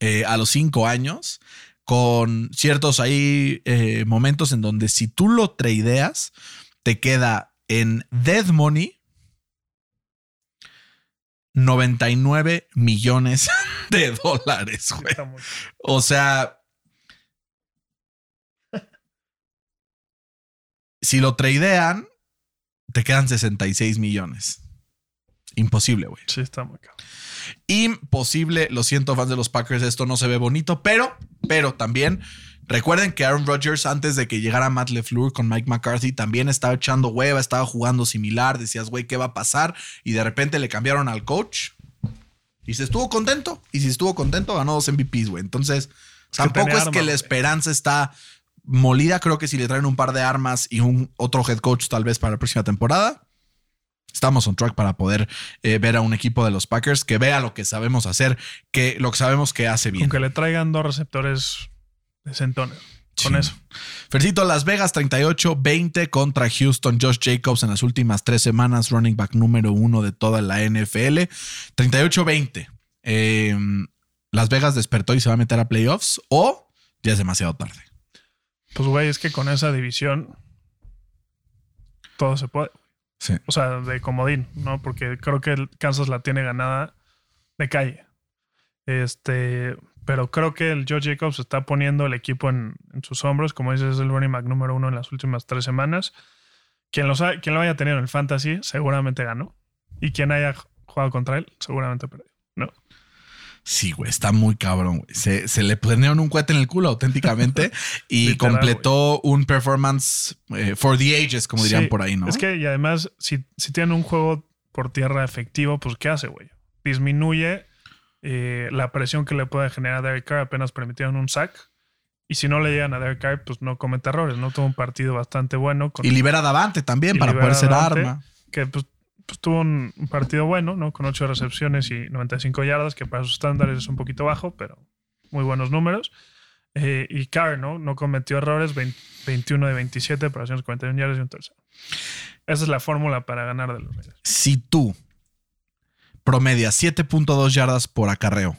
eh, a los cinco años con ciertos ahí eh, momentos en donde si tú lo tradeas te queda en dead money 99 millones de dólares, güey. O sea, si lo tradean, te quedan 66 millones. Imposible, güey. Sí, está muy caro. Imposible. Lo siento, fans de los Packers, esto no se ve bonito, pero, pero también recuerden que Aaron Rodgers, antes de que llegara Matt LeFleur con Mike McCarthy, también estaba echando hueva, estaba jugando similar. Decías, güey, ¿qué va a pasar? Y de repente le cambiaron al coach y se estuvo contento. Y si estuvo contento, ganó dos MVPs, güey. Entonces, tampoco es que la esperanza está molida. Creo que si le traen un par de armas y un otro head coach, tal vez para la próxima temporada, estamos on track para poder eh, ver a un equipo de los Packers que vea lo que sabemos hacer, que lo que sabemos que hace bien. Aunque le traigan dos receptores decentones. Con Sí. eso. Fercito, Las Vegas 38-20 contra Houston. Josh Jacobs en las últimas tres semanas, running back número uno de toda la NFL. 38-20. Eh, Las Vegas despertó y se va a meter a playoffs o ya es demasiado tarde. Pues, güey, es que con esa división todo se puede. O sea, de comodín, ¿no? Porque creo que Kansas la tiene ganada de calle. Este, pero creo que el Joe Jacobs está poniendo el equipo en, sus hombros. Como dices, es el running back número uno en las últimas tres semanas. Quien, los ha- quien lo haya tenido en el fantasy seguramente ganó. Y quien haya jugado contra él seguramente perdió. ¿no? Sí, güey, está muy cabrón, güey. Se, se le pusieron un cohete en el culo auténticamente y Literal, completó un performance eh, for the ages, como dirían por ahí, ¿no? Es que, y además, si, si tienen un juego por tierra efectivo, pues ¿qué hace, güey? Disminuye eh, la presión que le puede generar a Derek Carr, apenas permitieron un sack. Y si no le llegan a Derek Carr, pues no comete errores. No tuvo un partido bastante bueno. Con, y libera a Davante también para poder ser arma. Que pues, pues tuvo un, partido bueno, ¿no? Con 8 recepciones y 95 yardas, que para sus estándares es un poquito bajo, pero muy buenos números. Eh, y Carr, ¿no? No cometió errores, 20 21 de 27 para 241 yardas y un tercero. Esa es la fórmula para ganar de los Raiders. Si tú promedias 7.2 yardas por acarreo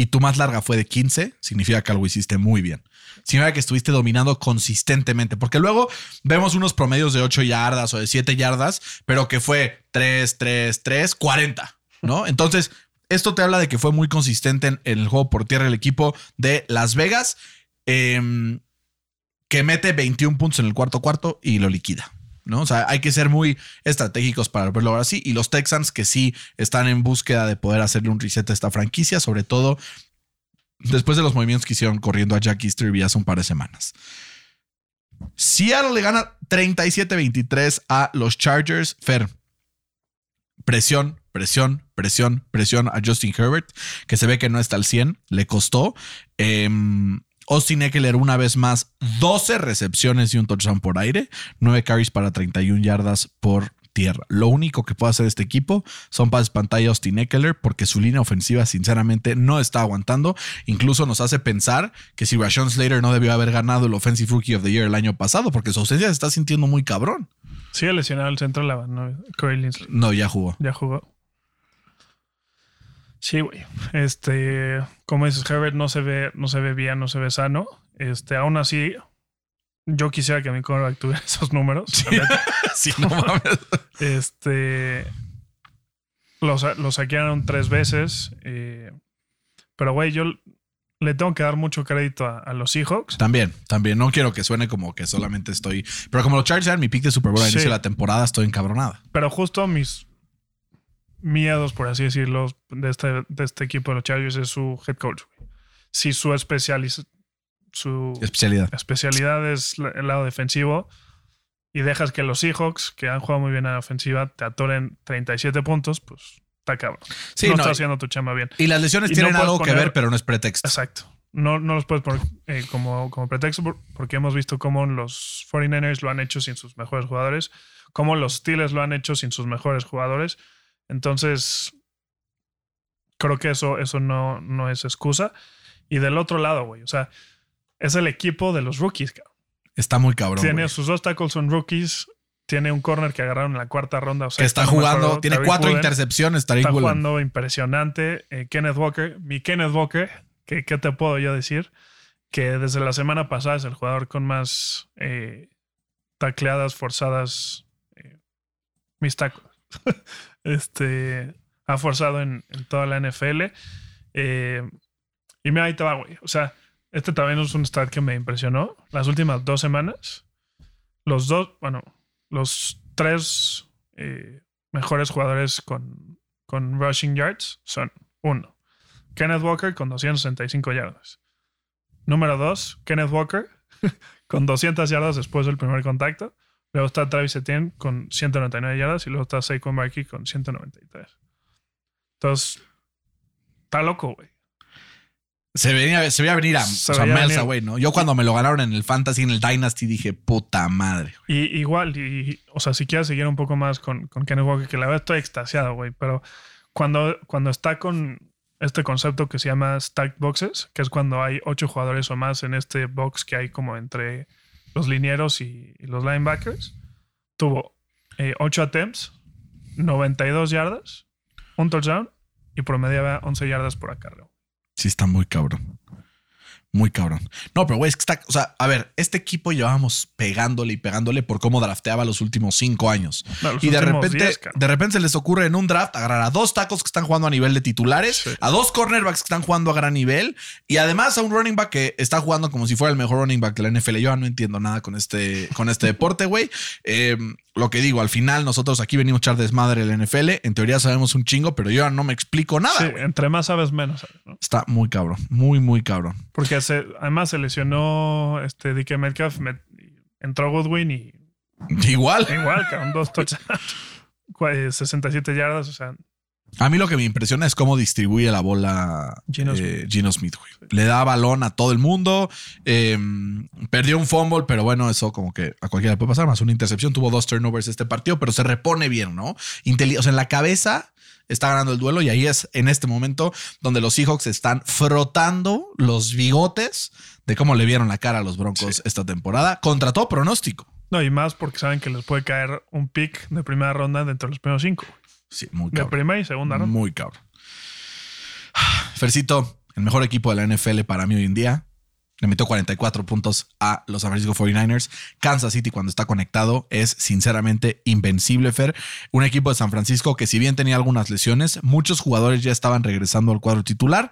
y tu más larga fue de 15, significa que algo hiciste muy bien. Significa que estuviste dominando consistentemente, porque luego vemos unos promedios de 8 yardas o de 7 yardas, pero que fue 3, 3, 3, 40, ¿no? Entonces, esto te habla de que fue muy consistente en, el juego por tierra el equipo de Las Vegas, em, que mete 21 puntos en el cuarto cuarto y lo liquida. ¿No? O sea, hay que ser muy estratégicos para verlo ahora sí. Y los Texans que sí están en búsqueda de poder hacerle un reset a esta franquicia, sobre todo después de los movimientos que hicieron corriendo a Jack Easterby hace un par de semanas. Seattle le gana 37-23 a los Chargers. Fer, presión, presión, presión, presión a Justin Herbert, que se ve que no está al 100, le costó. Em, Austin Eckler una vez más 12 recepciones y un touchdown por aire, 9 carries para 31 yardas por tierra. Lo único que puede hacer este equipo son pases pantalla a Austin Eckler porque su línea ofensiva sinceramente no está aguantando. Incluso nos hace pensar que si Rashawn Slater no debió haber ganado el Offensive Rookie of the Year el año pasado porque su ausencia se está sintiendo muy cabrón. Sigue lesionado el centro la ¿no? No, ya jugó. Ya jugó. Sí, güey. Este, como dices, Herbert no se ve, no se ve bien, no se ve sano. Este, aún así, yo quisiera que mi quarterback tuviera esos números. Sí, no mames. Este, lo, sa- lo saquearon tres veces. eh, pero, güey, yo le tengo que dar mucho crédito a, a los Seahawks. También, también. No quiero que suene como que solamente estoy. Pero como los Chargers eran mi pick de Super Bowl al Sí. inicio de la temporada, estoy encabronada. Pero justo mis miedos, por así decirlo, de este, de este equipo de los Chargers es su head coach. güey. Si su especializ su Especialidad. especialidad es el lado defensivo y dejas que los Seahawks, que han jugado muy bien a la ofensiva, te atoren 37 puntos, pues está cabrón. Sí, no, no, está y- haciendo tu chamba bien. Y las lesiones Y no tienen puedes algo que poner- ver, pero no es pretexto. Exacto. No, no los puedes poner eh, como, como pretexto por- porque hemos visto cómo los 49ers lo han hecho sin sus mejores jugadores, cómo los Steelers lo han hecho sin sus mejores jugadores. Entonces, creo que eso, eso no, no es excusa. Y del otro lado, güey, o sea, es el equipo de los rookies. cabrón. Está muy cabrón. Tiene güey. sus dos tackles son rookies. Tiene un corner que agarraron en la cuarta ronda. O sea, que está jugando, tiene Tariq cuatro Woolen. intercepciones, Tariq Está Woolen. jugando impresionante. Eh, Kenneth Walker, mi Kenneth Walker, que, ¿qué te puedo yo decir? Que desde la semana pasada es el jugador con más eh, tacleadas forzadas. eh, mis tacos. este ha forzado en, toda la NFL. Eh, y mira, ahí te va, güey. O sea, este también es un stat que me impresionó. Las últimas dos semanas, los dos, bueno, los tres eh, mejores jugadores con, con rushing yards son uno, Kenneth Walker con 265 yardas. Número dos, Kenneth Walker con 200 yardas después del primer contacto. Luego está Travis Etienne con 199 yardas y luego está Saquon Barkley con 193. Entonces, está loco, güey. Se veía, se veía venir a, Se o sea, veía Melsa, güey, ¿no? Yo cuando me lo ganaron en el Fantasy, en el Dynasty, dije, puta madre. Y igual, y, o sea, si quieres seguir un poco más con, con Kenneth Walker, que la verdad estoy extasiado, güey, pero cuando, cuando está con este concepto que se llama stacked boxes, que es cuando hay ocho jugadores o más en este box que hay como entre los linieros y, y los linebackers, tuvo eh, ocho attempts, 92 yardas, un touchdown y promediaba 11 yardas por acarreo. Sí, está muy cabrón. Muy cabrón. No, pero güey, es que está. O sea, a ver, este equipo llevábamos pegándole y pegándole por cómo drafteaba los últimos cinco años. No, Y de repente, 10, cabrón. de repente se les ocurre en un draft agarrar a dos tacos que están jugando a nivel de titulares, Sí. a dos cornerbacks que están jugando a gran nivel y además a un running back que está jugando como si fuera el mejor running back de la NFL. Yo no entiendo nada con este, con este deporte, güey. Eh, lo que digo, al final nosotros aquí venimos a echar desmadre el NFL. En teoría sabemos un chingo, pero yo no me explico nada. Sí, entre más sabes, menos sabes, ¿no? Está muy cabrón, muy, muy cabrón. Porque se- además se lesionó este DK Metcalf, me- entró Goodwin y Igual. igual, cabrón, dos touchdowns, cua- eh, 67 yardas, o sea, A mí lo que me impresiona es cómo distribuye la bola Geno eh, Geno Smith. güey. Le da balón a todo el mundo. eh, perdió un fumble, pero bueno, eso como que a cualquiera le puede pasar. Más una intercepción. Tuvo dos turnovers este partido, pero se repone bien, ¿no? Inteli- o sea, en la cabeza está ganando el duelo y ahí es en este momento donde los Seahawks están frotando los bigotes de cómo le vieron la cara a los Broncos esta temporada contra todo pronóstico. no, y más porque saben que les puede caer un pick de primera ronda dentro de los primeros cinco, Sí, muy de cabrón. primera y segunda ronda. Muy cabrón. Fercito, el mejor equipo de la NFL para mí hoy en día. Le metió 44 puntos a los San Francisco 49ers. Kansas City, cuando está conectado, es sinceramente invencible, Fer. Un equipo de San Francisco que, si bien tenía algunas lesiones, muchos jugadores ya estaban regresando al cuadro titular.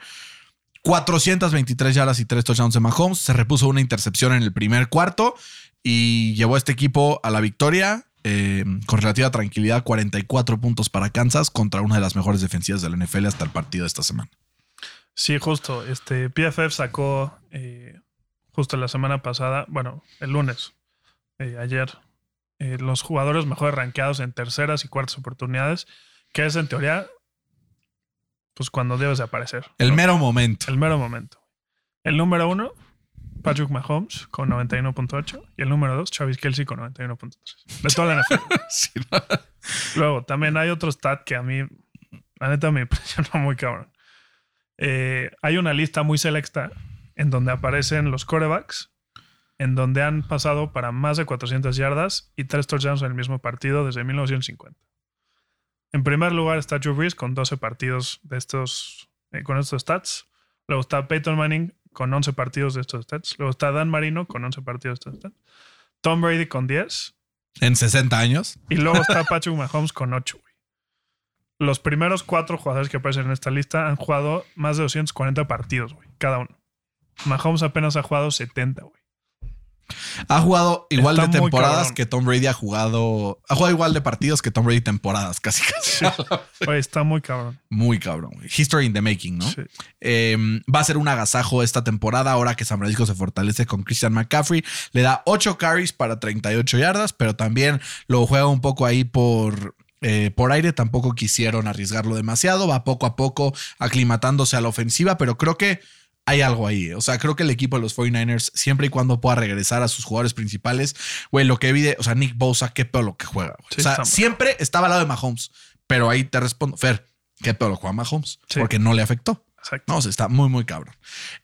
423 yardas y 3 touchdowns de Mahomes. Se repuso una intercepción en el primer cuarto y llevó a este equipo a la victoria eh, con relativa tranquilidad. 44 puntos para Kansas contra una de las mejores defensivas de la NFL hasta el partido de esta semana. Sí, justo. Este PFF sacó eh, justo la semana pasada, bueno, el lunes, eh, ayer, eh, los jugadores mejores rankeados en terceras y cuartas oportunidades, que es en teoría, pues cuando debes de aparecer. El ¿no? mero momento. El mero momento. El número uno, Patrick Mahomes con 91.8 y el número dos, Travis Kelsey con 91.3. De toda la NFL. Sí, ¿no? Luego, también hay otro stat que a mí, la neta, me impresionó muy cabrón. Eh, hay una lista muy selecta en donde aparecen los corebacks, en donde han pasado para más de 400 yardas y tres touchdowns en el mismo partido desde 1950. En primer lugar está Drew Brees con 12 partidos de estos, eh, con estos stats. Luego está Peyton Manning con 11 partidos de estos stats. Luego está Dan Marino con 11 partidos de estos stats. Tom Brady con 10. En 60 años. Y luego está Patrick Mahomes con 8, güey. Los primeros cuatro jugadores que aparecen en esta lista han jugado más de 240 partidos, güey, cada uno. Mahomes apenas ha jugado 70, güey. Ha jugado igual Está de temporadas que Tom Brady ha jugado. Ha jugado igual de partidos que Tom Brady temporadas, casi casi. Güey, está muy cabrón. Muy cabrón. History in the making, ¿no? Sí. Eh, va a ser un agasajo esta temporada ahora que San Francisco se fortalece con Christian McCaffrey. Le da 8 carries para 38 yardas, pero también lo juega un poco ahí por, eh, por aire. Tampoco quisieron arriesgarlo demasiado. Va poco a poco aclimatándose a la ofensiva, pero creo que hay algo ahí. O sea, creo que el equipo de los 49ers, siempre y cuando pueda regresar a sus jugadores principales, güey, lo que vi o sea, Nick Bosa, qué pedo lo que juega. Sí, o sea, siempre estaba al lado de Mahomes, pero ahí te respondo, Fer, qué pedo lo juega Mahomes, Sí. porque no le afectó. Exacto. No, o sea, está muy, muy cabrón.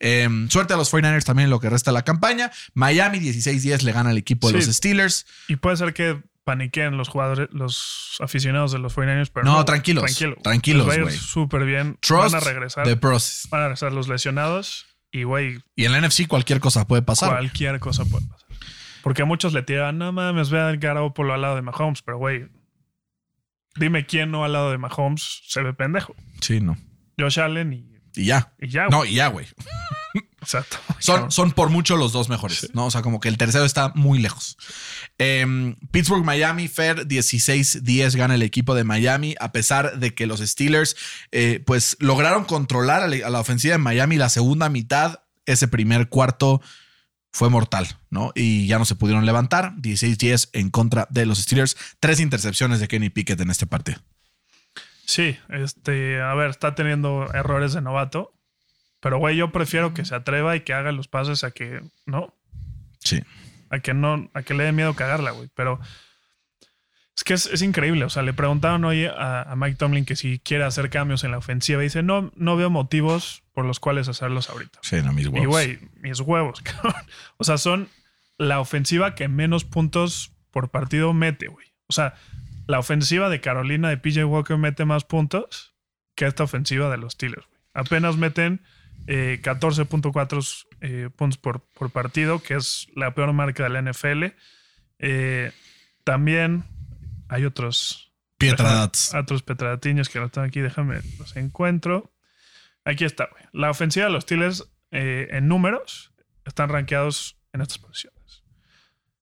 Eh, suerte a los 49ers también en lo que resta de la campaña. Miami 16-10 le gana al equipo de Sí. los Steelers. Y puede ser que paniquen los jugadores, los aficionados de los 49ers, pero No, no, tranquilos, tranquilo. tranquilos, güey. súper bien. Trust van a regresar. the process. Van a regresar los lesionados y, güey, Y en la NFC cualquier cosa puede pasar. cualquier cosa puede pasar. Porque a muchos le tiran, no mames, ve a Garoppolo al lado de Mahomes, pero, güey, dime quién no al lado de Mahomes se ve pendejo. Sí, no. Josh Allen y, Y ya. y ya, No, güey. y ya, güey. O sea, está muy Son, son por mucho los dos mejores, ¿no? O sea, como que el tercero está muy lejos. Em, Pittsburgh, Miami, Fer 16-10 gana el equipo de Miami, a pesar de que los Steelers, eh, pues lograron controlar a la, a la ofensiva de Miami la segunda mitad. Ese primer cuarto fue mortal, ¿no? Y ya no se pudieron levantar. 16-10 en contra de los Steelers. Tres intercepciones de Kenny Pickett en este partido. Sí, este, a ver, está teniendo errores de novato. Pero, güey, yo prefiero que se atreva y que haga los pases a que, ¿no? Sí. A que no, a que le dé miedo cagarla, güey. Pero es que es, es increíble. O sea, le preguntaron hoy a, a Mike Tomlin que si quiere hacer cambios en la ofensiva. Y dice, no, no veo motivos por los cuales hacerlos ahorita. Sí, no, mis Y, huevos. güey, mis huevos, cabrón. O sea, son la ofensiva que menos puntos por partido mete, güey. O sea, la ofensiva de Carolina de PJ Walker mete más puntos que esta ofensiva de los Steelers, güey. Apenas meten eh, 14.4 eh, puntos por, por partido, que es la peor marca de la NFL. Eh, también hay otros Pietradats. otros petradatiños que no están aquí, déjame los encuentro. Aquí está, güey. La ofensiva de los Steelers eh, en números están rankeados en estas posiciones.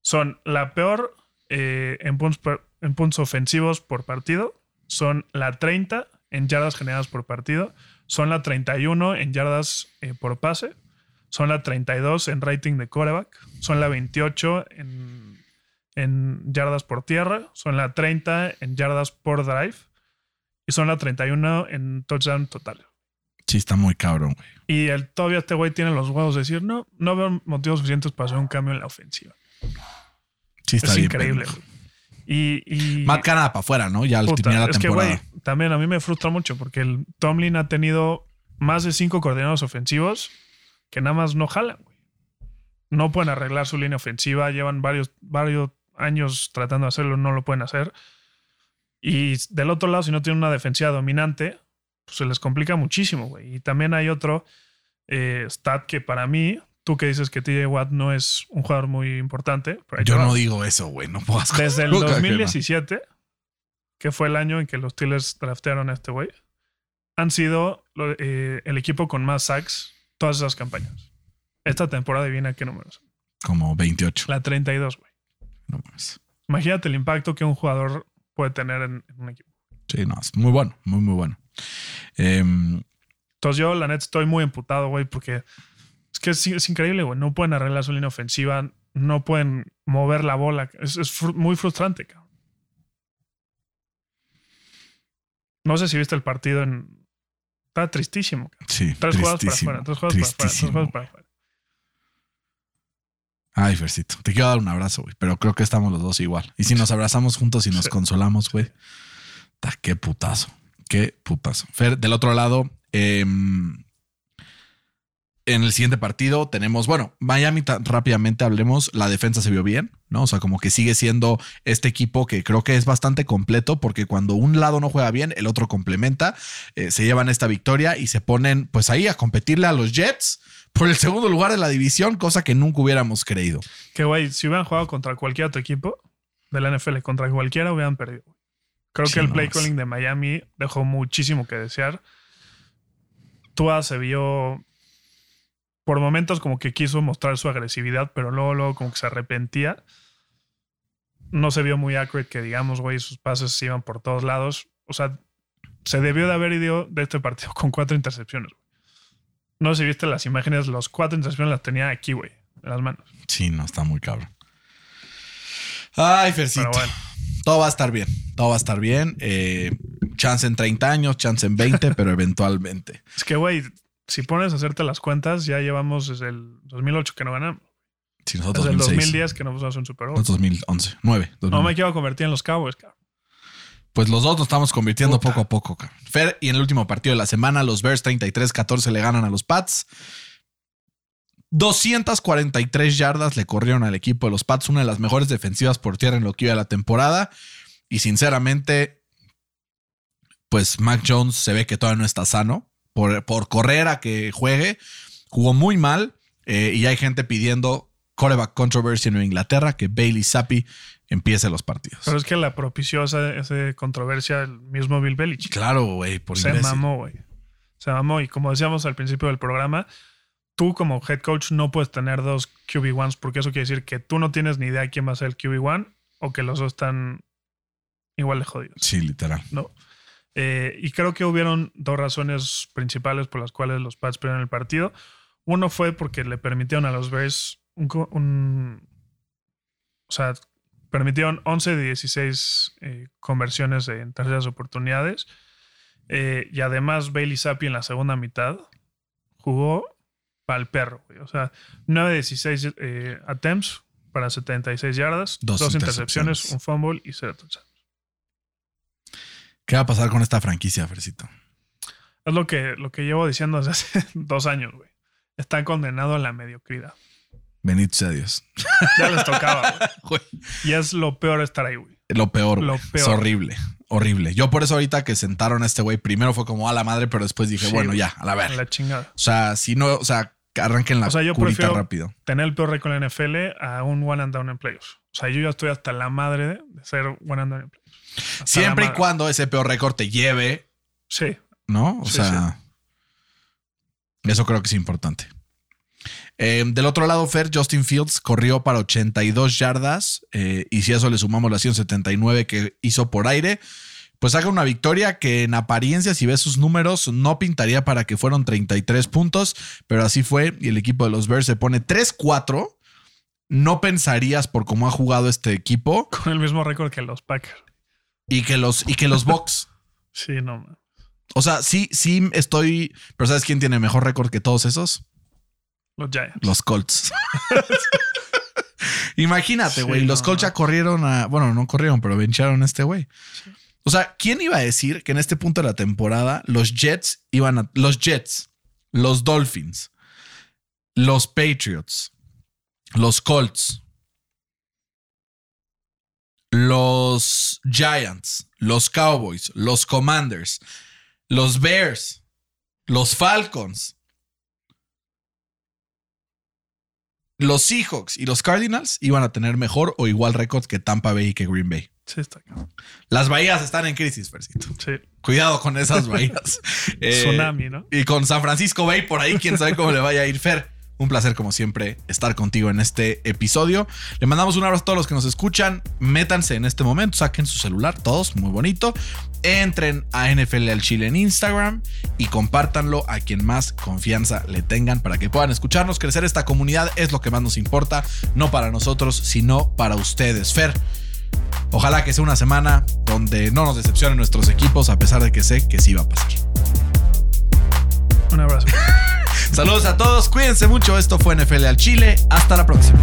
Son la peor eh, en, puntos per- en puntos ofensivos por partido. Son la 30 en yardas generadas por partido. Son la 31 en yardas eh, por pase. Son la 32 en rating de quarterback. Son la 28 en, en yardas por tierra. Son la 30 en yardas por drive. Y son la 31 en touchdown total. Sí, está muy cabrón, güey. Y el, todavía este güey tiene los huevos de decir, no, no veo motivos suficientes para hacer un cambio en la ofensiva. Sí, está es bien. increíble. güey. Y, y Matt Canada para afuera, ¿no? Ya al puta, terminar la es que, temporada. también a mí me frustra mucho porque el Tomlin ha tenido más de cinco coordinados ofensivos que nada más no jalan, güey. No pueden arreglar su línea ofensiva, llevan varios, varios años tratando de hacerlo, no lo pueden hacer. Y del otro lado, si no tienen una defensiva dominante, pues se les complica muchísimo, güey. Y también hay otro eh, stat que para mí, tú que dices que TJ Watt no es un jugador muy importante, pero Yo va. no digo eso, güey. No puedo Desde el Nunca que no. 2017, que fue el año en que los Steelers draftearon a este güey, han sido eh, el equipo con más sacks todas esas campañas. Esta temporada viene a qué números? Como 28. La 32, güey. No mames. Imagínate el impacto que un jugador puede tener en, en un equipo. Sí, no, es muy bueno, muy, muy bueno. Em, Entonces yo, la neta, estoy muy emputado, güey, porque que es, es increíble, güey. No pueden arreglar su línea ofensiva, no pueden mover la bola. Es, muy frustrante, cabrón. No sé si viste el partido en... Está tristísimo. cabrón. sí, Tres jugadas para afuera, tres jugadas para afuera, tres jugadas para afuera. Ay, Fercito, te quiero dar un abrazo, güey, pero creo que estamos los dos igual. Y si nos abrazamos juntos y nos Sí. consolamos, güey, ta, qué putazo, qué putazo. Fer, del otro lado, em, en el siguiente partido tenemos, bueno, Miami, rápidamente hablemos, la defensa se vio bien, ¿no? O sea, como que sigue siendo este equipo que creo que es bastante completo porque cuando un lado no juega bien, el otro complementa, eh, se llevan esta victoria y se ponen pues ahí a competirle a los Jets por el segundo lugar de la división, cosa que nunca hubiéramos creído. Que güey, si hubieran jugado contra cualquier otro equipo de la NFL, contra cualquiera, hubieran perdido. Creo Sí, que el no, play calling de Miami dejó muchísimo que desear. Tua se vio por momentos como que quiso mostrar su agresividad, pero luego, luego como que se arrepentía. No se vio muy accurate que digamos, güey, sus pases se iban por todos lados. O sea, se debió de haber ido de este partido con cuatro intercepciones. No sé si viste las imágenes, los cuatro intercepciones las tenía aquí, güey, en las manos. Sí, no, está muy cabrón. Ay, Fercito. Pero bueno. Todo va a estar bien. Todo va a estar bien. Eh, chance en 30 años, chance en 20, pero eventualmente. Es que, güey, si pones a hacerte las cuentas, ya llevamos desde el 2008 que no ganamos. Si nosotros Desde el 2006, 2010 que no pasamos un Super Bowl. nosotros 2011, 9. No 2009. me quiero convertir en los Cowboys, cabrón. Pues los dos nos estamos convirtiendo Puta. poco a poco. cabrón. Fer, y en el último partido de la semana, los Bears 33-14 le ganan a los Pats. 243 yardas le corrieron al equipo de los Pats, una de las mejores defensivas por tierra en lo que iba de la temporada. Y sinceramente, pues Mac Jones se ve que todavía no está sano. Por, por correr a que juegue, jugó muy mal. eh, y hay gente pidiendo coreback controversy en Inglaterra, que Bailey Zappi empiece los partidos. Pero es que la propició esa, esa controversia el mismo Bill Belichick. Claro, güey, por Se mamó, güey. Se mamó. Y como decíamos al principio del programa, tú como head coach no puedes tener dos QB1s porque eso quiere decir que tú no tienes ni idea quién va a ser el QB1 o que los dos están igual de jodidos. Sí, literal. ¿no? Eh, y creo que hubieron dos razones principales por las cuales los Pats perdieron el partido. Uno fue porque le permitieron a los Bears un, o sea, permitieron 11 de 16 eh, conversiones en terceras oportunidades. Eh, y además Bailey Zappi en la segunda mitad jugó para el perro. güey. O sea, 9 de 16 eh, attempts para 76 yardas, Dos dos, intercepciones, intercepciones. un fumble y cero touchdowns. ¿Qué va a pasar con esta franquicia, Fercito? Es lo que, lo que llevo diciendo desde hace dos años, güey. Están condenados a la mediocridad. Bendito sea Dios. Ya les tocaba, güey. Y es lo peor estar ahí, güey. Lo peor, Lo peor. Es horrible. Horrible. Yo por eso ahorita que sentaron a este güey, primero fue como a la madre, pero después dije, Sí, bueno, güey. ya, a la A ver. la chingada. O sea, si no, o sea, que arranquen la O sea, yo curita prefiero- rápido. Tener el peor récord en la NFL a un one and down en playoffs. O sea, yo ya estoy hasta la madre de, de ser one and down en playoffs. Siempre y cuando ese peor récord te lleve, Sí. ¿no? O Sí, sea, eso creo que es importante. Eh, del otro lado, Fer, Justin Fields corrió para 82 yardas eh, y si a eso le sumamos las 179 que hizo por aire, pues haga una victoria que en apariencia, si ves sus números, no pintaría para que fueron 33 puntos, pero así fue y el equipo de los Bears se pone 3-4. No pensarías por cómo ha jugado este equipo Con el mismo récord que los Packers. Y que los, y que los Bucks Sí, no. O sea, sí, sí estoy. Pero ¿sabes quién tiene mejor récord que todos esos? Los Giants. Los Colts. Imagínate, Sí, güey. los no, Colts no. ya corrieron a. Bueno, no corrieron, pero vencharon a este güey. O sea, ¿quién iba a decir que en este punto de la temporada los Jets iban a. Los Jets, los Dolphins, los Patriots, los Colts, los Giants, los Cowboys, los Commanders, los Bears, los Falcons, los Seahawks y los Cardinals iban a tener mejor o igual récord que Tampa Bay y que Green Bay. Sí, está. Las bahías están en crisis, Fercito. Sí. Cuidado con esas bahías. Eh, Tsunami, ¿no? Y con San Francisco Bay por ahí, quién sabe cómo le vaya a ir Fer. Un placer, como siempre, estar contigo en este episodio. Le mandamos un abrazo a todos los que nos escuchan. Métanse en este momento, saquen su celular, todos, muy bonito. Entren a NFL al Chile en Instagram y compártanlo a quien más confianza le tengan para que puedan escucharnos. Crecer esta comunidad es lo que más nos importa, no para nosotros, sino para ustedes. Fer, ojalá que sea una semana donde no nos decepcionen nuestros equipos, a pesar de que sé que sí va a pasar. Un abrazo. Saludos a todos, cuídense mucho. Esto fue NFL al Chile. Hasta la próxima.